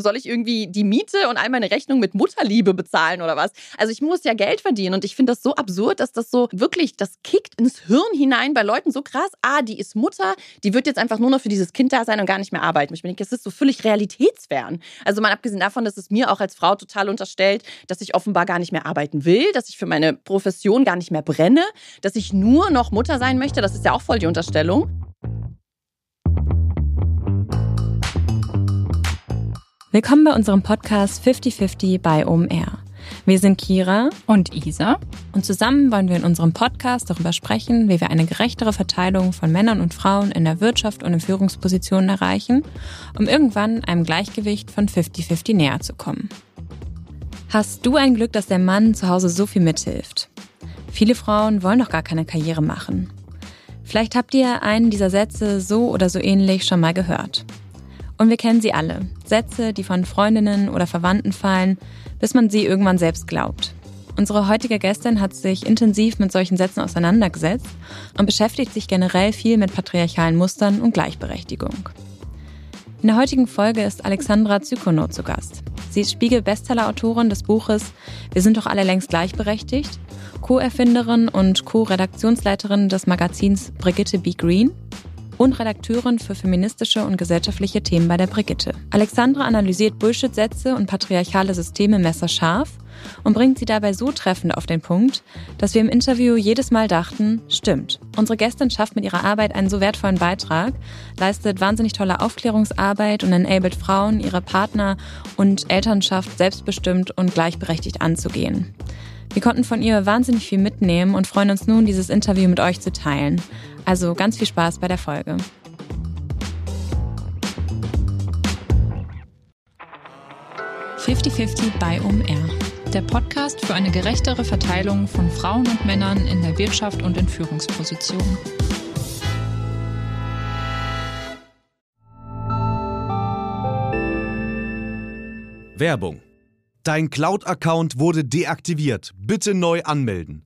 Soll ich irgendwie die Miete und all meine Rechnung mit Mutterliebe bezahlen oder was? Also ich muss ja Geld verdienen und ich finde das so absurd, dass das so wirklich, das kickt ins Hirn hinein bei Leuten so krass. Ah, die ist Mutter, die wird jetzt einfach nur noch für dieses Kind da sein und gar nicht mehr arbeiten. Ich denke, das ist so völlig realitätsfern. Also mal abgesehen davon, dass es mir auch als Frau total unterstellt, dass ich offenbar gar nicht mehr arbeiten will, dass ich für meine Profession gar nicht mehr brenne, dass ich nur noch Mutter sein möchte. Das ist ja auch voll die Unterstellung. Willkommen bei unserem Podcast 5050 bei OMR. Wir sind Kira und Isa und zusammen wollen wir in unserem Podcast darüber sprechen, wie wir eine gerechtere Verteilung von Männern und Frauen in der Wirtschaft und in Führungspositionen erreichen, um irgendwann einem Gleichgewicht von 50-50 näher zu kommen. Hast du ein Glück, dass der Mann zu Hause so viel mithilft? Viele Frauen wollen doch gar keine Karriere machen. Vielleicht habt ihr einen dieser Sätze so oder so ähnlich schon mal gehört. Und wir kennen sie alle. Sätze, die von Freundinnen oder Verwandten fallen, bis man sie irgendwann selbst glaubt. Unsere heutige Gästin hat sich intensiv mit solchen Sätzen auseinandergesetzt und beschäftigt sich generell viel mit patriarchalen Mustern und Gleichberechtigung. In der heutigen Folge ist Alexandra Zykono zu Gast. Sie ist Spiegel-Bestseller-Autorin des Buches Wir sind doch alle längst gleichberechtigt, Co-Erfinderin und Co-Redaktionsleiterin des Magazins Brigitte B. Green und Redakteurin für feministische und gesellschaftliche Themen bei der Brigitte. Alexandra analysiert Bullshit-Sätze und patriarchale Systeme messerscharf und bringt sie dabei so treffend auf den Punkt, dass wir im Interview jedes Mal dachten, stimmt, unsere Gästin schafft mit ihrer Arbeit einen so wertvollen Beitrag, leistet wahnsinnig tolle Aufklärungsarbeit und enabled Frauen, ihre Partner und Elternschaft selbstbestimmt und gleichberechtigt anzugehen. Wir konnten von ihr wahnsinnig viel mitnehmen und freuen uns nun, dieses Interview mit euch zu teilen. Also ganz viel Spaß bei der Folge. »50-50 bei OMR«, der Podcast für eine gerechtere Verteilung von Frauen und Männern in der Wirtschaft und in Führungspositionen. Werbung Dein Cloud-Account wurde deaktiviert. Bitte neu anmelden.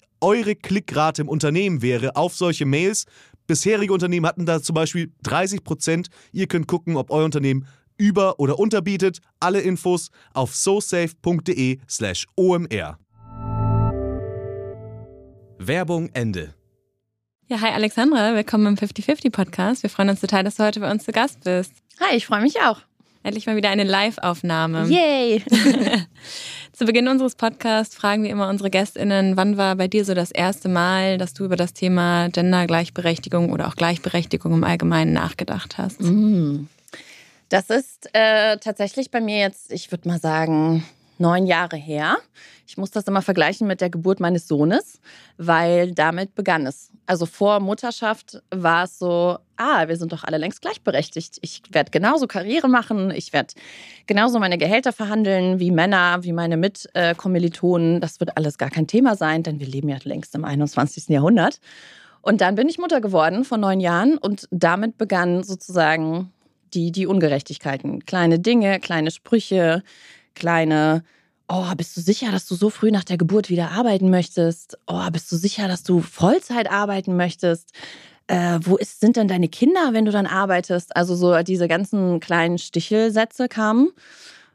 eure Klickrate im Unternehmen wäre auf solche Mails. Bisherige Unternehmen hatten da zum Beispiel 30 Prozent. Ihr könnt gucken, ob euer Unternehmen über- oder unterbietet. Alle Infos auf sosafe.de/slash omr. Werbung Ende. Ja, hi Alexandra, willkommen im 50-50 Podcast. Wir freuen uns total, dass du heute bei uns zu Gast bist. Hi, ich freue mich auch. Endlich mal wieder eine Live-Aufnahme. Yay! Zu Beginn unseres Podcasts fragen wir immer unsere GästInnen, wann war bei dir so das erste Mal, dass du über das Thema Gendergleichberechtigung oder auch Gleichberechtigung im Allgemeinen nachgedacht hast? Mm. Das ist äh, tatsächlich bei mir jetzt, ich würde mal sagen, neun Jahre her. Ich muss das immer vergleichen mit der Geburt meines Sohnes, weil damit begann es. Also vor Mutterschaft war es so, ah, wir sind doch alle längst gleichberechtigt. Ich werde genauso Karriere machen, ich werde genauso meine Gehälter verhandeln wie Männer, wie meine Mitkommilitonen. Das wird alles gar kein Thema sein, denn wir leben ja längst im 21. Jahrhundert. Und dann bin ich Mutter geworden vor neun Jahren und damit begann sozusagen die, die Ungerechtigkeiten. Kleine Dinge, kleine Sprüche, kleine, oh, bist du sicher, dass du so früh nach der Geburt wieder arbeiten möchtest? Oh, bist du sicher, dass du Vollzeit arbeiten möchtest? Äh, wo ist, sind denn deine Kinder, wenn du dann arbeitest? Also so diese ganzen kleinen Stichelsätze kamen.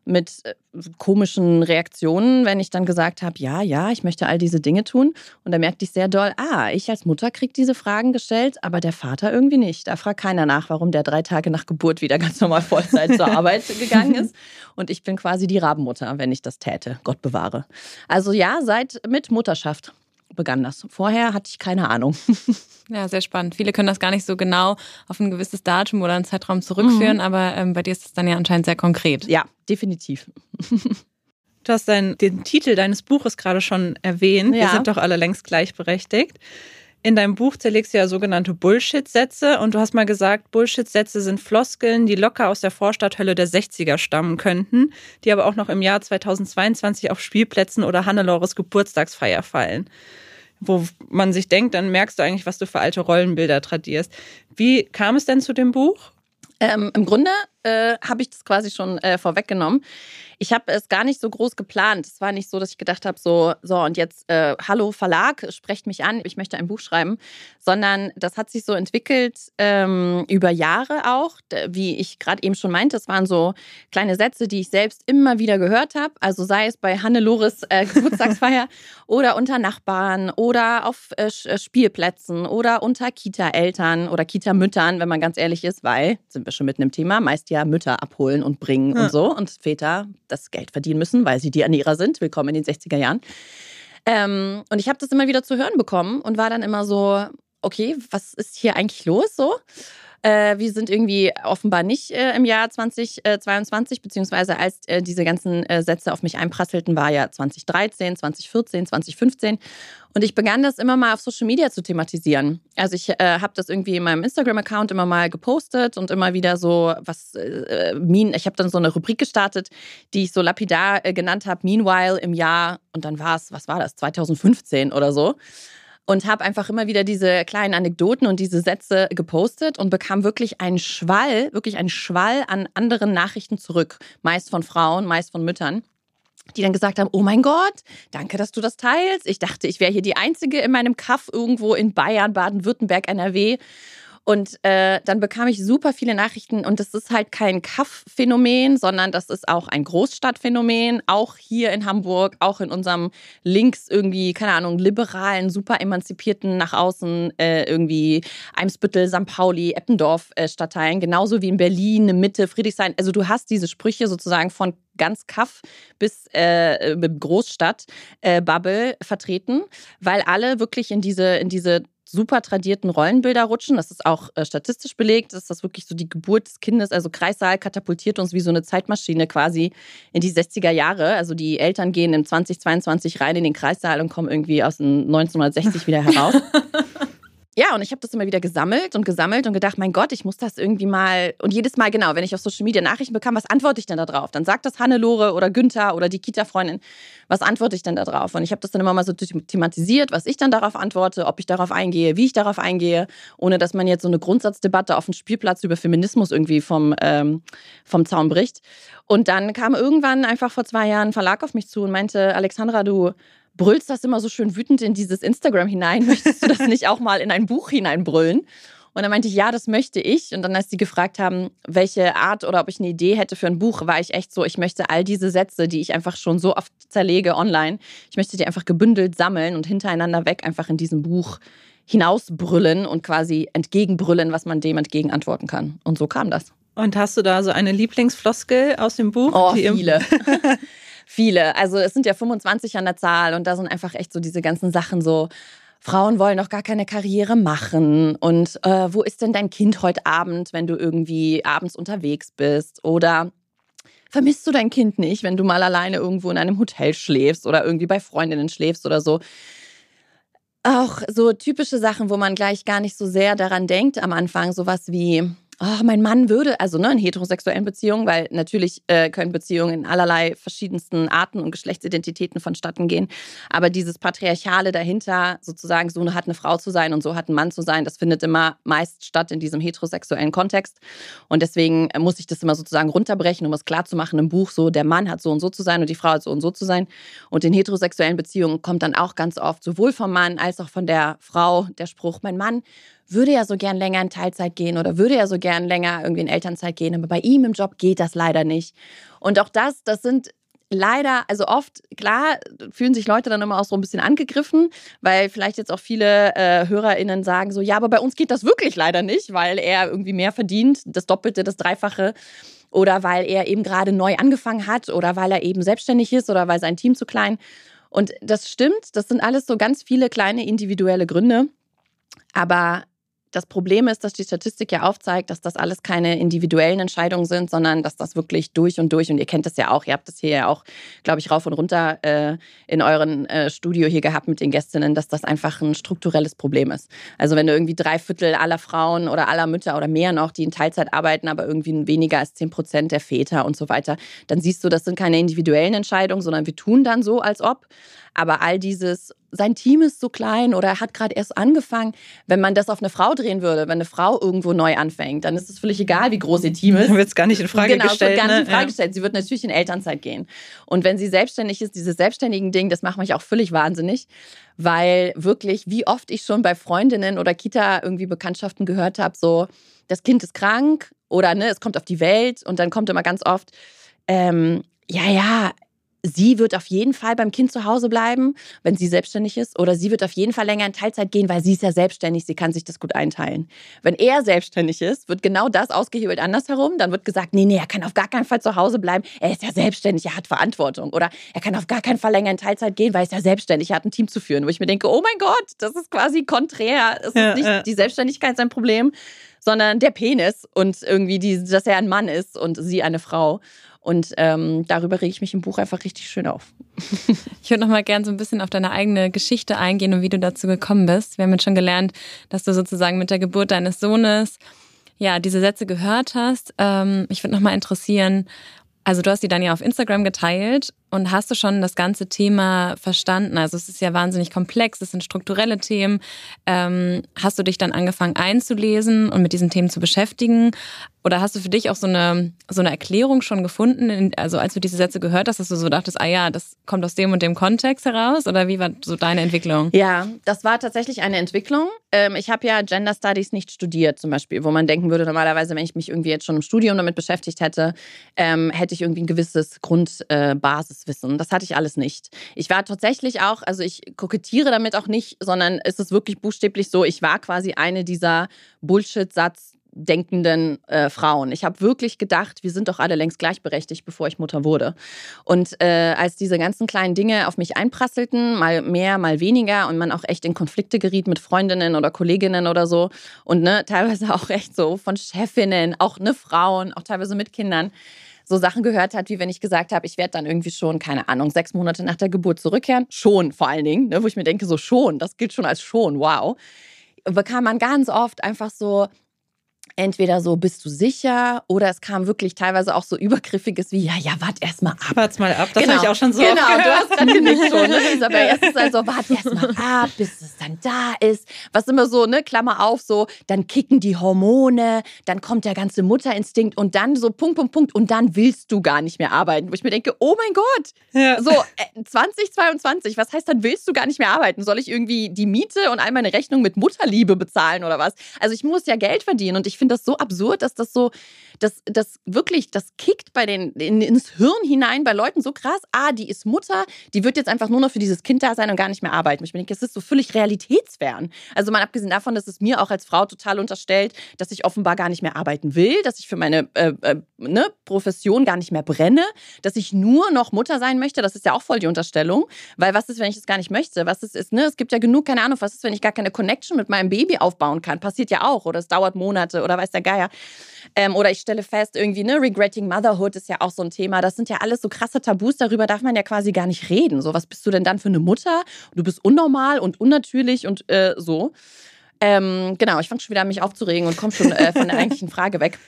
Mit äh, komischen Reaktionen, wenn ich dann gesagt habe, ja, ja, ich möchte all diese Dinge tun. Und da merkte ich sehr doll, ah, ich als Mutter kriege diese Fragen gestellt, aber der Vater irgendwie nicht. Da fragt keiner nach, warum der drei Tage nach Geburt wieder ganz normal Vollzeit zur Arbeit gegangen ist. Und ich bin quasi die Rabenmutter, wenn ich das täte. Gott bewahre. Also ja, seit mit Mutterschaft begann das. Vorher hatte ich keine Ahnung. Ja, sehr spannend. Viele können das gar nicht so genau auf ein gewisses Datum oder einen Zeitraum zurückführen, mhm. aber ähm, bei dir ist es dann ja anscheinend sehr konkret. Ja, definitiv. Du hast dein, den Titel deines Buches gerade schon erwähnt. Ja. Wir sind doch alle längst gleichberechtigt. In deinem Buch zerlegst du ja sogenannte Bullshit-Sätze und du hast mal gesagt, Bullshit-Sätze sind Floskeln, die locker aus der Vorstadthölle der 60er stammen könnten, die aber auch noch im Jahr 2022 auf Spielplätzen oder Hannelores Geburtstagsfeier fallen. Wo man sich denkt, dann merkst du eigentlich, was du für alte Rollenbilder tradierst. Wie kam es denn zu dem Buch? Ähm, Im Grunde äh, habe ich das quasi schon äh, vorweggenommen. Ich habe es gar nicht so groß geplant. Es war nicht so, dass ich gedacht habe, so, so und jetzt, äh, hallo Verlag, sprecht mich an, ich möchte ein Buch schreiben, sondern das hat sich so entwickelt ähm, über Jahre auch, wie ich gerade eben schon meinte. Es waren so kleine Sätze, die ich selbst immer wieder gehört habe. Also sei es bei Hannelores äh, Geburtstagsfeier oder unter Nachbarn oder auf äh, äh, Spielplätzen oder unter Kita-Eltern oder Kita-Müttern, wenn man ganz ehrlich ist, weil, sind wir schon mitten im Thema, meist ja Mütter abholen und bringen ja. und so und Väter das Geld verdienen müssen, weil sie die Ernährer sind. Willkommen in den 60er Jahren. Ähm, und ich habe das immer wieder zu hören bekommen und war dann immer so, okay, was ist hier eigentlich los so? Äh, wir sind irgendwie offenbar nicht äh, im Jahr 2022, beziehungsweise als äh, diese ganzen äh, Sätze auf mich einprasselten, war ja 2013, 2014, 2015. Und ich begann das immer mal auf Social Media zu thematisieren. Also ich äh, habe das irgendwie in meinem Instagram-Account immer mal gepostet und immer wieder so was, äh, mean, ich habe dann so eine Rubrik gestartet, die ich so lapidar genannt habe, Meanwhile im Jahr, und dann war es, was war das, 2015 oder so und habe einfach immer wieder diese kleinen Anekdoten und diese Sätze gepostet und bekam wirklich einen Schwall, wirklich einen Schwall an anderen Nachrichten zurück, meist von Frauen, meist von Müttern die dann gesagt haben, oh mein Gott, danke, dass du das teilst. Ich dachte, ich wäre hier die Einzige in meinem Kaff irgendwo in Bayern, Baden-Württemberg, NRW. Und äh, dann bekam ich super viele Nachrichten und das ist halt kein Kaff-Phänomen, sondern das ist auch ein Großstadtphänomen, auch hier in Hamburg, auch in unserem links irgendwie, keine Ahnung, liberalen, super emanzipierten, nach außen äh, irgendwie Eimsbüttel, St. Pauli, Eppendorf äh, Stadtteilen, genauso wie in Berlin, Mitte, Friedrichshain. Also du hast diese Sprüche sozusagen von ganz Kaff bis äh, Großstadt äh, Bubble vertreten, weil alle wirklich in diese in diese super tradierten Rollenbilder rutschen. Das ist auch äh, statistisch belegt, dass das wirklich so die Geburt des Kindes, also Kreissaal katapultiert uns wie so eine Zeitmaschine quasi in die 60er Jahre. Also die Eltern gehen im 2022 rein in den Kreissaal und kommen irgendwie aus den 1960 wieder heraus. Ja, und ich habe das immer wieder gesammelt und gesammelt und gedacht, mein Gott, ich muss das irgendwie mal. Und jedes Mal, genau, wenn ich auf Social Media Nachrichten bekam, was antworte ich denn da drauf? Dann sagt das Hannelore oder Günther oder die Kita-Freundin, was antworte ich denn da drauf? Und ich habe das dann immer mal so thematisiert, was ich dann darauf antworte, ob ich darauf eingehe, wie ich darauf eingehe, ohne dass man jetzt so eine Grundsatzdebatte auf dem Spielplatz über Feminismus irgendwie vom, ähm, vom Zaun bricht. Und dann kam irgendwann einfach vor zwei Jahren ein Verlag auf mich zu und meinte, Alexandra, du brüllst das immer so schön wütend in dieses Instagram hinein. Möchtest du das nicht auch mal in ein Buch hineinbrüllen? Und dann meinte ich, ja, das möchte ich. Und dann, als die gefragt haben, welche Art oder ob ich eine Idee hätte für ein Buch, war ich echt so, ich möchte all diese Sätze, die ich einfach schon so oft zerlege online, ich möchte die einfach gebündelt sammeln und hintereinander weg einfach in diesem Buch hinausbrüllen und quasi entgegenbrüllen, was man dem entgegen antworten kann. Und so kam das. Und hast du da so eine Lieblingsfloskel aus dem Buch? Oh, viele. viele. Also es sind ja 25 an der Zahl und da sind einfach echt so diese ganzen Sachen so. Frauen wollen doch gar keine Karriere machen. Und äh, wo ist denn dein Kind heute Abend, wenn du irgendwie abends unterwegs bist? Oder vermisst du dein Kind nicht, wenn du mal alleine irgendwo in einem Hotel schläfst oder irgendwie bei Freundinnen schläfst oder so? Auch so typische Sachen, wo man gleich gar nicht so sehr daran denkt am Anfang, sowas wie, oh, mein Mann würde, also ne, in heterosexuellen Beziehungen, weil natürlich äh, können Beziehungen in allerlei verschiedensten Arten und Geschlechtsidentitäten vonstatten gehen. Aber dieses Patriarchale dahinter, sozusagen, so hat eine Frau zu sein und so hat ein Mann zu sein, das findet immer meist statt in diesem heterosexuellen Kontext. Und deswegen muss ich das immer sozusagen runterbrechen, um es klarzumachen im Buch, so der Mann hat so und so zu sein und die Frau hat so und so zu sein. Und in heterosexuellen Beziehungen kommt dann auch ganz oft sowohl vom Mann als auch von der Frau der Spruch, mein Mann würde ja so gern länger in Teilzeit gehen oder würde ja so gern länger irgendwie in Elternzeit gehen, aber bei ihm im Job geht das leider nicht. Und auch das, das sind leider, also oft, klar, fühlen sich Leute dann immer auch so ein bisschen angegriffen, weil vielleicht jetzt auch viele äh, HörerInnen sagen so, ja, aber bei uns geht das wirklich leider nicht, weil er irgendwie mehr verdient, das Doppelte, das Dreifache oder weil er eben gerade neu angefangen hat oder weil er eben selbstständig ist oder weil sein Team zu klein. Und das stimmt, das sind alles so ganz viele kleine individuelle Gründe. Aber das Problem ist, dass die Statistik ja aufzeigt, dass das alles keine individuellen Entscheidungen sind, sondern dass das wirklich durch und durch, und ihr kennt das ja auch, ihr habt das hier ja auch, glaube ich, rauf und runter äh, in euren äh, Studio hier gehabt mit den Gästinnen, dass das einfach ein strukturelles Problem ist. Also wenn du irgendwie drei Viertel aller Frauen oder aller Mütter oder mehr noch, die in Teilzeit arbeiten, aber irgendwie weniger als zehn Prozent der Väter und so weiter, dann siehst du, das sind keine individuellen Entscheidungen, sondern wir tun dann so, als ob. Aber all dieses, sein Team ist so klein oder er hat gerade erst angefangen, wenn man das auf eine Frau drehen würde, wenn eine Frau irgendwo neu anfängt, dann ist es völlig egal, wie groß ihr Team ist. Dann wird es gar nicht in Frage genau, gestellt. Genau, wird gar nicht ne? in Frage gestellt. Sie wird natürlich in Elternzeit gehen. Und wenn sie selbstständig ist, dieses selbstständigen Ding, das macht mich auch völlig wahnsinnig, weil wirklich, wie oft ich schon bei Freundinnen oder Kita irgendwie Bekanntschaften gehört habe, so, das Kind ist krank oder ne, es kommt auf die Welt und dann kommt immer ganz oft, ähm, ja, ja, sie wird auf jeden Fall beim Kind zu Hause bleiben, wenn sie selbstständig ist, oder sie wird auf jeden Fall länger in Teilzeit gehen, weil sie ist ja selbstständig, sie kann sich das gut einteilen. Wenn er selbstständig ist, wird genau das ausgehebelt andersherum. Dann wird gesagt, nee, nee, er kann auf gar keinen Fall zu Hause bleiben, er ist ja selbstständig, er hat Verantwortung. Oder er kann auf gar keinen Fall länger in Teilzeit gehen, weil er ist ja selbstständig, er hat ein Team zu führen. Wo ich mir denke, oh mein Gott, das ist quasi konträr. Es ja, ist nicht ja. die Selbstständigkeit sein Problem, sondern der Penis und irgendwie, die, dass er ein Mann ist und sie eine Frau. Und ähm, darüber rege ich mich im Buch einfach richtig schön auf. ich würde noch mal gern so ein bisschen auf deine eigene Geschichte eingehen und wie du dazu gekommen bist. Wir haben jetzt schon gelernt, dass du sozusagen mit der Geburt deines Sohnes ja diese Sätze gehört hast. Ähm, ich würde noch mal interessieren, also du hast die dann ja auf Instagram geteilt und hast du schon das ganze Thema verstanden? Also es ist ja wahnsinnig komplex, es sind strukturelle Themen. Ähm, hast du dich dann angefangen einzulesen und mit diesen Themen zu beschäftigen? Oder hast du für dich auch so eine, so eine Erklärung schon gefunden? Also als du diese Sätze gehört hast, dass du so dachtest, ah ja, das kommt aus dem und dem Kontext heraus? Oder wie war so deine Entwicklung? Ja, das war tatsächlich eine Entwicklung. Ähm, ich habe ja Gender Studies nicht studiert zum Beispiel, wo man denken würde, normalerweise, wenn ich mich irgendwie jetzt schon im Studium damit beschäftigt hätte, ähm, hätte ich irgendwie ein gewisses Grundbasiswissen. Das hatte ich alles nicht. Ich war tatsächlich auch, also ich kokettiere damit auch nicht, sondern es ist wirklich buchstäblich so, ich war quasi eine dieser Bullshit-Satz- denkenden äh, Frauen. Ich habe wirklich gedacht, wir sind doch alle längst gleichberechtigt, bevor ich Mutter wurde. Und äh, als diese ganzen kleinen Dinge auf mich einprasselten, mal mehr, mal weniger, und man auch echt in Konflikte geriet mit Freundinnen oder Kolleginnen oder so, und ne, teilweise auch echt so von Chefinnen, auch ne Frauen, auch teilweise mit Kindern, so Sachen gehört hat, wie wenn ich gesagt habe, ich werde dann irgendwie schon, keine Ahnung, sechs Monate nach der Geburt zurückkehren. Schon vor allen Dingen, ne, wo ich mir denke, so schon, das gilt schon als schon, wow. Bekam man ganz oft einfach so, entweder so, bist du sicher? Oder es kam wirklich teilweise auch so übergriffiges wie, ja, ja, wart erst mal ab. Wart mal ab, das genau. habe ich auch schon so Genau, du hast gerade genickt schon, ne, Isabel? Ja. Erstens also, wart erst mal ab, bis es dann da ist. Was immer so, ne, Klammer auf, so, dann kicken die Hormone, dann kommt der ganze Mutterinstinkt und dann so Punkt, Punkt, Punkt und dann willst du gar nicht mehr arbeiten. Wo ich mir denke, oh mein Gott, ja. so äh, 2022, was heißt, dann willst du gar nicht mehr arbeiten? Soll ich irgendwie die Miete und all meine Rechnung mit Mutterliebe bezahlen oder was? Also ich muss ja Geld verdienen und ich finde finde das so absurd, dass das so, das, das wirklich, das kickt bei den, in, ins Hirn hinein bei Leuten so krass. Ah, die ist Mutter, die wird jetzt einfach nur noch für dieses Kind da sein und gar nicht mehr arbeiten. Ich denke, das ist so völlig realitätsfern. Also mal abgesehen davon, dass es mir auch als Frau total unterstellt, dass ich offenbar gar nicht mehr arbeiten will, dass ich für meine äh, äh, ne, Profession gar nicht mehr brenne, dass ich nur noch Mutter sein möchte. Das ist ja auch voll die Unterstellung. Weil was ist, wenn ich das gar nicht möchte? Was ist, ist ne? Es gibt ja genug, keine Ahnung, was ist, wenn ich gar keine Connection mit meinem Baby aufbauen kann? Passiert ja auch. Oder es dauert Monate oder weiß der Geier. Ähm, oder ich stelle fest, irgendwie, ne, Regretting Motherhood ist ja auch so ein Thema. Das sind ja alles so krasse Tabus, darüber darf man ja quasi gar nicht reden. So, was bist du denn dann für eine Mutter? Du bist unnormal und unnatürlich und äh, so. Ähm, genau, ich fange schon wieder an, mich aufzuregen und komme schon äh, von der eigentlichen Frage weg.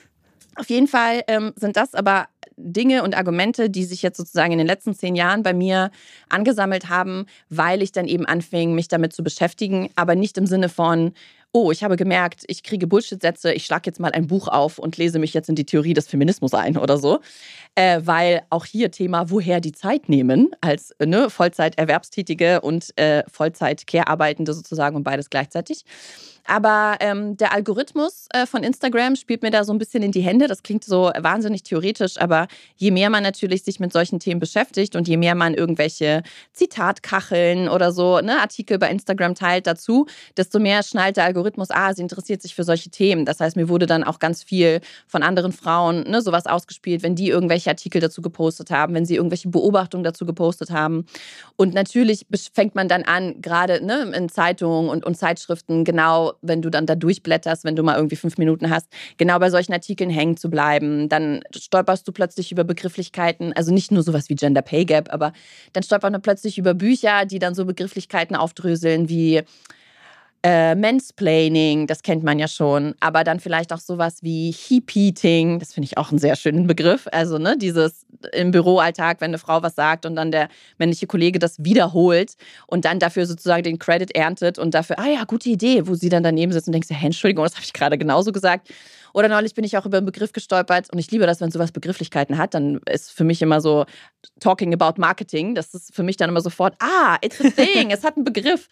Auf jeden Fall ähm, sind das aber Dinge und Argumente, die sich jetzt sozusagen in den letzten zehn Jahren bei mir angesammelt haben, weil ich dann eben anfing, mich damit zu beschäftigen, aber nicht im Sinne von, oh, ich habe gemerkt, ich kriege Bullshit-Sätze, ich schlage jetzt mal ein Buch auf und lese mich jetzt in die Theorie des Feminismus ein oder so. Äh, weil auch hier Thema, woher die Zeit nehmen, als ne, Vollzeit-Erwerbstätige und äh, Vollzeit-Care-Arbeitende sozusagen und beides gleichzeitig. Aber ähm, der Algorithmus äh, von Instagram spielt mir da so ein bisschen in die Hände. Das klingt so wahnsinnig theoretisch, aber je mehr man natürlich sich mit solchen Themen beschäftigt und je mehr man irgendwelche Zitatkacheln oder so ne, Artikel bei Instagram teilt dazu, desto mehr schnallt der Algorithmus, ah, sie interessiert sich für solche Themen. Das heißt, mir wurde dann auch ganz viel von anderen Frauen ne, sowas ausgespielt, wenn die irgendwelche Artikel dazu gepostet haben, wenn sie irgendwelche Beobachtungen dazu gepostet haben. Und natürlich fängt man dann an, gerade ne, in Zeitungen und, und Zeitschriften genau wenn du dann da durchblätterst, wenn du mal irgendwie fünf Minuten hast, genau bei solchen Artikeln hängen zu bleiben. Dann stolperst du plötzlich über Begrifflichkeiten, also nicht nur sowas wie Gender Pay Gap, aber dann stolpert man plötzlich über Bücher, die dann so Begrifflichkeiten aufdröseln wie äh, Mansplaining, das kennt man ja schon, aber dann vielleicht auch sowas wie Heap-Eating, das finde ich auch einen sehr schönen Begriff. Also, ne, dieses im Büroalltag, wenn eine Frau was sagt und dann der männliche Kollege das wiederholt und dann dafür sozusagen den Credit erntet und dafür, ah ja, gute Idee, wo sie dann daneben sitzt und denkt, hey, Entschuldigung, das habe ich gerade genauso gesagt. Oder neulich bin ich auch über einen Begriff gestolpert und ich liebe das, wenn sowas Begrifflichkeiten hat, dann ist für mich immer so talking about Marketing. Das ist für mich dann immer sofort, ah, it's a thing, es hat einen Begriff.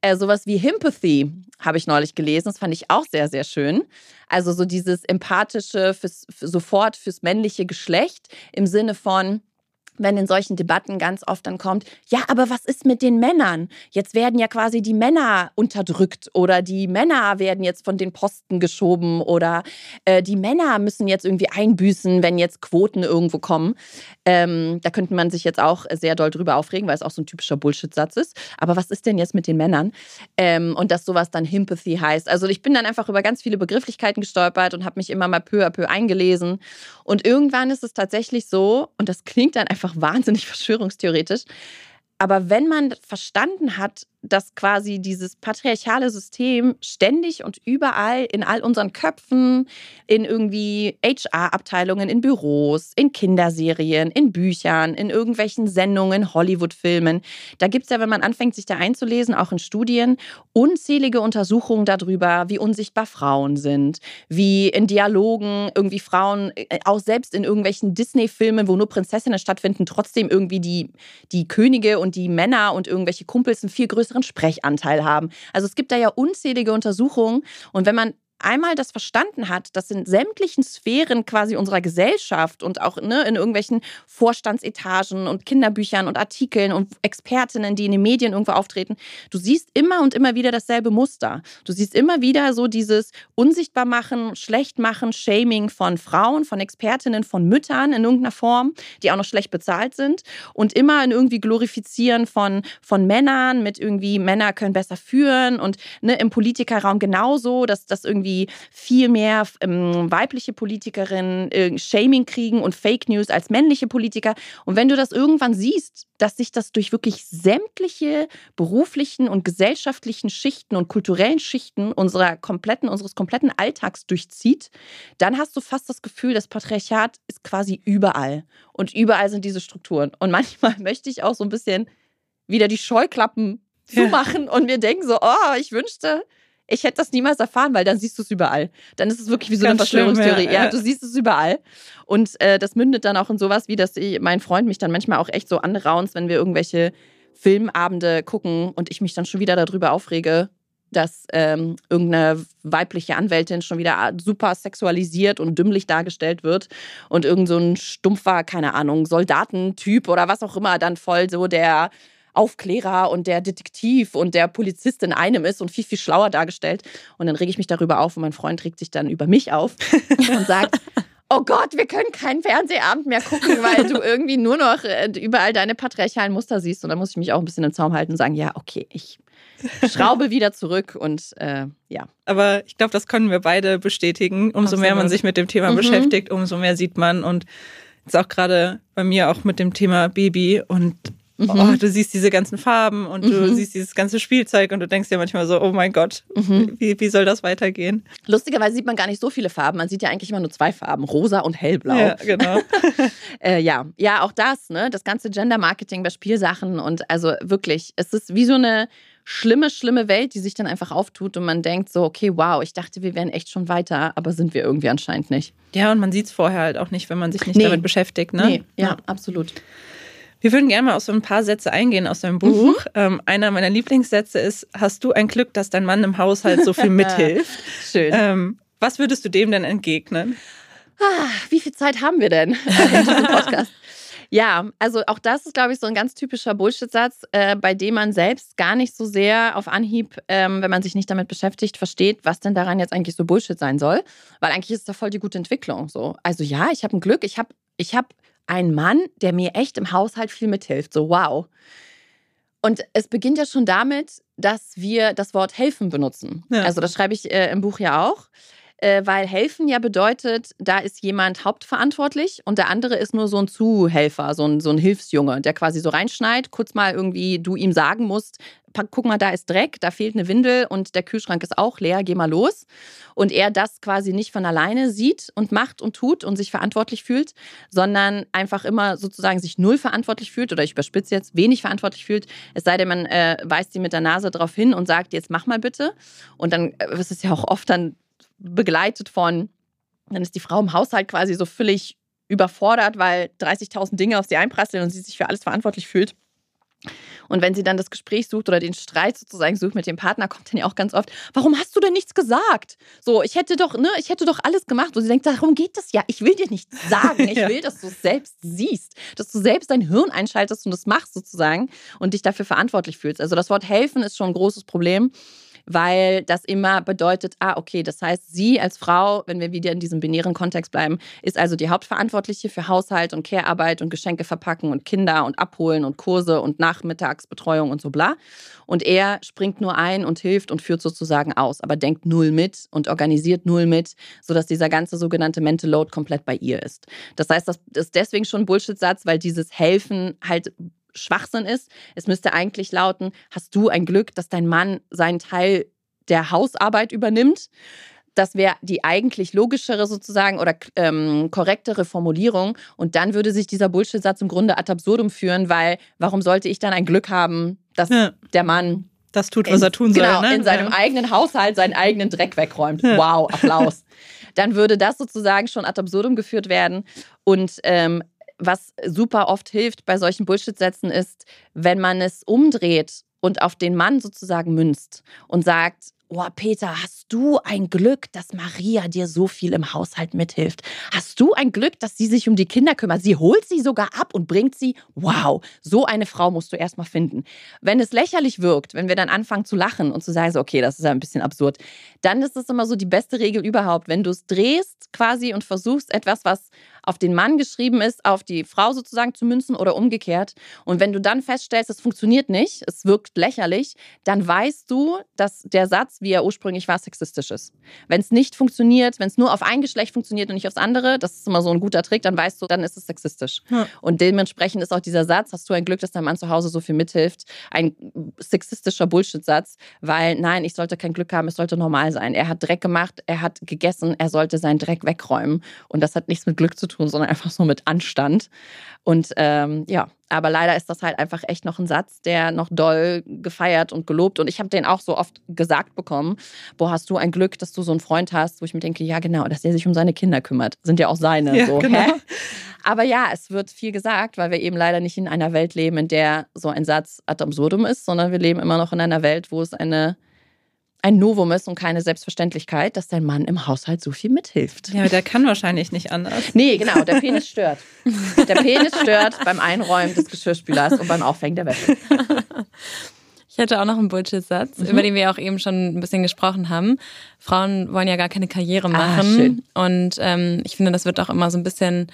Äh, sowas wie Himpathy habe ich neulich gelesen. Das fand ich auch sehr, sehr schön. Also so dieses empathische fürs, für sofort fürs männliche Geschlecht im Sinne von, wenn in solchen Debatten ganz oft dann kommt, ja, aber was ist mit den Männern? Jetzt werden ja quasi die Männer unterdrückt oder die Männer werden jetzt von den Posten geschoben oder äh, die Männer müssen jetzt irgendwie einbüßen, wenn jetzt Quoten irgendwo kommen. Ähm, da könnte man sich jetzt auch sehr doll drüber aufregen, weil es auch so ein typischer Bullshit-Satz ist. Aber was ist denn jetzt mit den Männern? Ähm, und dass sowas dann Himpathy heißt. Also ich bin dann einfach über ganz viele Begrifflichkeiten gestolpert und habe mich immer mal peu à peu eingelesen. Und irgendwann ist es tatsächlich so, und das klingt dann einfach einfach wahnsinnig verschwörungstheoretisch. Aber wenn man verstanden hat, dass quasi dieses patriarchale System ständig und überall in all unseren Köpfen, in irgendwie HR-Abteilungen, in Büros, in Kinderserien, in Büchern, in irgendwelchen Sendungen, Hollywood-Filmen. Da gibt es ja, wenn man anfängt, sich da einzulesen, auch in Studien, unzählige Untersuchungen darüber, wie unsichtbar Frauen sind, wie in Dialogen irgendwie Frauen, äh, auch selbst in irgendwelchen Disney-Filmen, wo nur Prinzessinnen stattfinden, trotzdem irgendwie die, die Könige und die Männer und irgendwelche Kumpels einen viel größeren größeren Sprechanteil haben. Also es gibt da ja unzählige Untersuchungen und wenn man einmal das verstanden hat, dass in sämtlichen Sphären quasi unserer Gesellschaft und auch ne, in irgendwelchen Vorstandsetagen und Kinderbüchern und Artikeln und Expertinnen, die in den Medien irgendwo auftreten, du siehst immer und immer wieder dasselbe Muster. Du siehst immer wieder so dieses Unsichtbarmachen, Schlechtmachen, Shaming von Frauen, von Expertinnen, von Müttern in irgendeiner Form, die auch noch schlecht bezahlt sind und immer in irgendwie Glorifizieren von, von Männern mit irgendwie Männer können besser führen und ne, im Politikerraum genauso, dass das irgendwie irgendwie viel mehr ähm, weibliche Politikerinnen äh, Shaming kriegen und Fake News als männliche Politiker. Und wenn du das irgendwann siehst, dass sich das durch wirklich sämtliche beruflichen und gesellschaftlichen Schichten und kulturellen Schichten unserer kompletten, unseres kompletten Alltags durchzieht, dann hast du fast das Gefühl, das Patriarchat ist quasi überall. Und überall sind diese Strukturen. Und manchmal möchte ich auch so ein bisschen wieder die Scheuklappen zumachen ja. und mir denken so, oh, ich wünschte, ich hätte das niemals erfahren, weil dann siehst du es überall. Dann ist es wirklich wie so Ganz eine Verschwörungstheorie. Schlimm, ja, ja. du siehst es überall. Und äh, das mündet dann auch in sowas, wie dass ich, mein Freund mich dann manchmal auch echt so anraunst, wenn wir irgendwelche Filmabende gucken und ich mich dann schon wieder darüber aufrege, dass ähm, irgendeine weibliche Anwältin schon wieder super sexualisiert und dümmlich dargestellt wird und irgend so ein stumpfer, keine Ahnung, Soldatentyp oder was auch immer dann voll so der Aufklärer und der Detektiv und der Polizist in einem ist und viel, viel schlauer dargestellt. Und dann rege ich mich darüber auf und mein Freund regt sich dann über mich auf und sagt, oh Gott, wir können keinen Fernsehabend mehr gucken, weil du irgendwie nur noch äh, überall deine patriarchalen Muster siehst. Und da muss ich mich auch ein bisschen im Zaum halten und sagen, ja, okay, ich schraube wieder zurück und äh, ja. Aber ich glaube, das können wir beide bestätigen. Umso Absolut. mehr man sich mit dem Thema mhm. beschäftigt, umso mehr sieht man und jetzt auch gerade bei mir auch mit dem Thema Baby und Mhm. Oh, du siehst diese ganzen Farben und mhm. du siehst dieses ganze Spielzeug und du denkst dir manchmal so, oh mein Gott, mhm. wie, wie soll das weitergehen? Lustigerweise sieht man gar nicht so viele Farben. Man sieht ja eigentlich immer nur zwei Farben, rosa und hellblau. Ja, genau. äh, ja. ja, auch das, ne? Das ganze Gender-Marketing bei Spielsachen und also wirklich, es ist wie so eine schlimme, schlimme Welt, die sich dann einfach auftut und man denkt so, okay, wow, ich dachte, wir wären echt schon weiter, aber sind wir irgendwie anscheinend nicht. Ja, und man sieht es vorher halt auch nicht, wenn man sich nicht nee. damit beschäftigt. Ne? Nee, ja, ja, absolut. Wir würden gerne mal auf so ein paar Sätze eingehen aus deinem Buch. Mhm. Ähm, einer meiner Lieblingssätze ist: Hast du ein Glück, dass dein Mann im Haushalt so viel mithilft? Schön. Ähm, was würdest du dem denn entgegnen? Ah, wie viel Zeit haben wir denn in diesem Podcast? Ja, also auch das ist, glaube ich, so ein ganz typischer Bullshit-Satz, äh, bei dem man selbst gar nicht so sehr auf Anhieb, ähm, wenn man sich nicht damit beschäftigt, versteht, was denn daran jetzt eigentlich so Bullshit sein soll. Weil eigentlich ist da voll die gute Entwicklung. So. Also ja, ich habe ein Glück, ich habe ich hab einen Mann, der mir echt im Haushalt viel mithilft. So, wow. Und es beginnt ja schon damit, dass wir das Wort helfen benutzen. Ja. Also das schreibe ich äh, im Buch ja auch äh, weil helfen ja bedeutet, da ist jemand hauptverantwortlich und der andere ist nur so ein Zuhelfer, so ein, so ein Hilfsjunge, der quasi so reinschneit, kurz mal irgendwie du ihm sagen musst, guck mal, da ist Dreck, da fehlt eine Windel und der Kühlschrank ist auch leer, geh mal los. Und er das quasi nicht von alleine sieht und macht und tut und sich verantwortlich fühlt, sondern einfach immer sozusagen sich null verantwortlich fühlt oder ich überspitze jetzt, wenig verantwortlich fühlt, es sei denn, man äh, weist sie mit der Nase drauf hin und sagt, jetzt mach mal bitte. Und dann äh, ist es ja auch oft dann begleitet von, dann ist die Frau im Haushalt quasi so völlig überfordert, weil 30.000 Dinge auf sie einprasseln und sie sich für alles verantwortlich fühlt. Und wenn sie dann das Gespräch sucht oder den Streit sozusagen sucht mit dem Partner, kommt dann ja auch ganz oft, warum hast du denn nichts gesagt? So, ich hätte doch, ne, ich hätte doch alles gemacht. Und sie denkt, darum geht das ja. Ich will dir nichts sagen. Ich ja. will, dass du es selbst siehst, dass du selbst dein Hirn einschaltest und das machst sozusagen und dich dafür verantwortlich fühlst. Also das Wort helfen ist schon ein großes Problem weil das immer bedeutet, ah, okay, das heißt, sie als Frau, wenn wir wieder in diesem binären Kontext bleiben, ist also die Hauptverantwortliche für Haushalt und Care-Arbeit und Geschenke verpacken und Kinder und abholen und Kurse und Nachmittagsbetreuung und so bla. Und er springt nur ein und hilft und führt sozusagen aus, aber denkt null mit und organisiert null mit, sodass dieser ganze sogenannte Mental Load komplett bei ihr ist. Das heißt, das ist deswegen schon ein Bullshit-Satz, weil dieses Helfen halt Schwachsinn ist. Es müsste eigentlich lauten, hast du ein Glück, dass dein Mann seinen Teil der Hausarbeit übernimmt? Das wäre die eigentlich logischere sozusagen oder ähm, korrektere Formulierung. Und dann würde sich dieser Bullshit-Satz im Grunde ad absurdum führen, weil warum sollte ich dann ein Glück haben, dass ja. der Mann das tut, was in, er tun soll. Genau, ne? in seinem ja. eigenen Haushalt seinen eigenen Dreck wegräumt. Ja. Wow, Applaus. dann würde das sozusagen schon ad absurdum geführt werden. Und ähm, was super oft hilft bei solchen Bullshit-Sätzen ist, wenn man es umdreht und auf den Mann sozusagen münzt und sagt, oh Peter, hast du ein Glück, dass Maria dir so viel im Haushalt mithilft? Hast du ein Glück, dass sie sich um die Kinder kümmert? Sie holt sie sogar ab und bringt sie. Wow, so eine Frau musst du erstmal finden. Wenn es lächerlich wirkt, wenn wir dann anfangen zu lachen und zu sagen, so, okay, das ist ja ein bisschen absurd, dann ist es immer so die beste Regel überhaupt. Wenn du es drehst quasi und versuchst, etwas, was auf den Mann geschrieben ist, auf die Frau sozusagen zu münzen oder umgekehrt. Und wenn du dann feststellst, es funktioniert nicht, es wirkt lächerlich, dann weißt du, dass der Satz, wie er ursprünglich war, sexistisch ist. Wenn es nicht funktioniert, wenn es nur auf ein Geschlecht funktioniert und nicht aufs andere, das ist immer so ein guter Trick, dann weißt du, dann ist es sexistisch. Ja. Und dementsprechend ist auch dieser Satz, hast du ein Glück, dass dein Mann zu Hause so viel mithilft, ein sexistischer Bullshit-Satz, weil nein, ich sollte kein Glück haben, es sollte normal sein. Er hat Dreck gemacht, er hat gegessen, er sollte seinen Dreck wegräumen. Und das hat nichts mit Glück zu tun, sondern einfach so mit Anstand. Und ähm, ja, aber leider ist das halt einfach echt noch ein Satz, der noch doll gefeiert und gelobt. Und ich habe den auch so oft gesagt bekommen, boah, hast du ein Glück, dass du so einen Freund hast, wo ich mir denke, ja genau, dass der sich um seine Kinder kümmert. Sind ja auch seine. Ja, so. genau. Aber ja, es wird viel gesagt, weil wir eben leider nicht in einer Welt leben, in der so ein Satz ad absurdum ist, sondern wir leben immer noch in einer Welt, wo es eine ein Novum ist und keine Selbstverständlichkeit, dass dein Mann im Haushalt so viel mithilft. Ja, der kann wahrscheinlich nicht anders. Nee, genau, der Penis stört. Der Penis stört beim Einräumen des Geschirrspülers und beim Aufhängen der Wäsche. Ich hätte auch noch einen Bullshit-Satz, mhm. über den wir auch eben schon ein bisschen gesprochen haben. Frauen wollen ja gar keine Karriere ah, machen. Ah, und ähm, ich finde, das wird auch immer so ein bisschen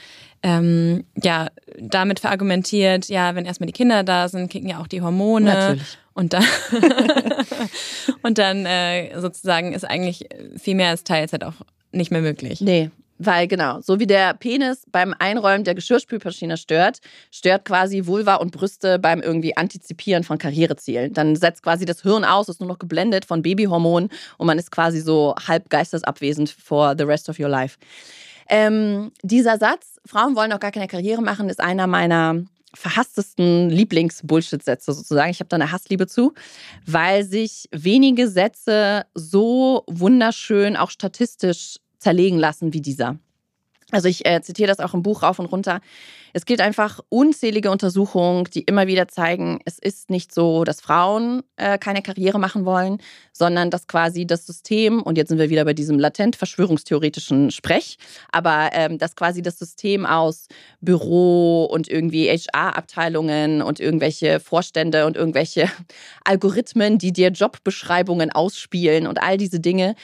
ähm, ja, damit verargumentiert, ja, wenn erstmal die Kinder da sind, kicken ja auch die Hormone. Natürlich. Und dann, und dann äh, sozusagen ist eigentlich viel mehr als Teilzeit auch nicht mehr möglich. Nee, weil genau, so wie der Penis beim Einräumen der Geschirrspülmaschine stört, stört quasi Vulva und Brüste beim irgendwie Antizipieren von Karrierezielen. Dann setzt quasi das Hirn aus, ist nur noch geblendet von Babyhormonen und man ist quasi so halb geistesabwesend for the rest of your life. Ähm, dieser Satz, Frauen wollen auch gar keine Karriere machen, ist einer meiner verhasstesten Lieblings-Bullshit-Sätze sozusagen. Ich habe da eine Hassliebe zu, weil sich wenige Sätze so wunderschön auch statistisch zerlegen lassen wie dieser. Also ich äh, zitiere das auch im Buch rauf und runter. Es gibt einfach unzählige Untersuchungen, die immer wieder zeigen, es ist nicht so, dass Frauen äh, keine Karriere machen wollen, sondern dass quasi das System, und jetzt sind wir wieder bei diesem latent verschwörungstheoretischen Sprech, aber ähm, dass quasi das System aus Büro und irgendwie HR-Abteilungen und irgendwelche Vorstände und irgendwelche Algorithmen, die dir Jobbeschreibungen ausspielen und all diese Dinge,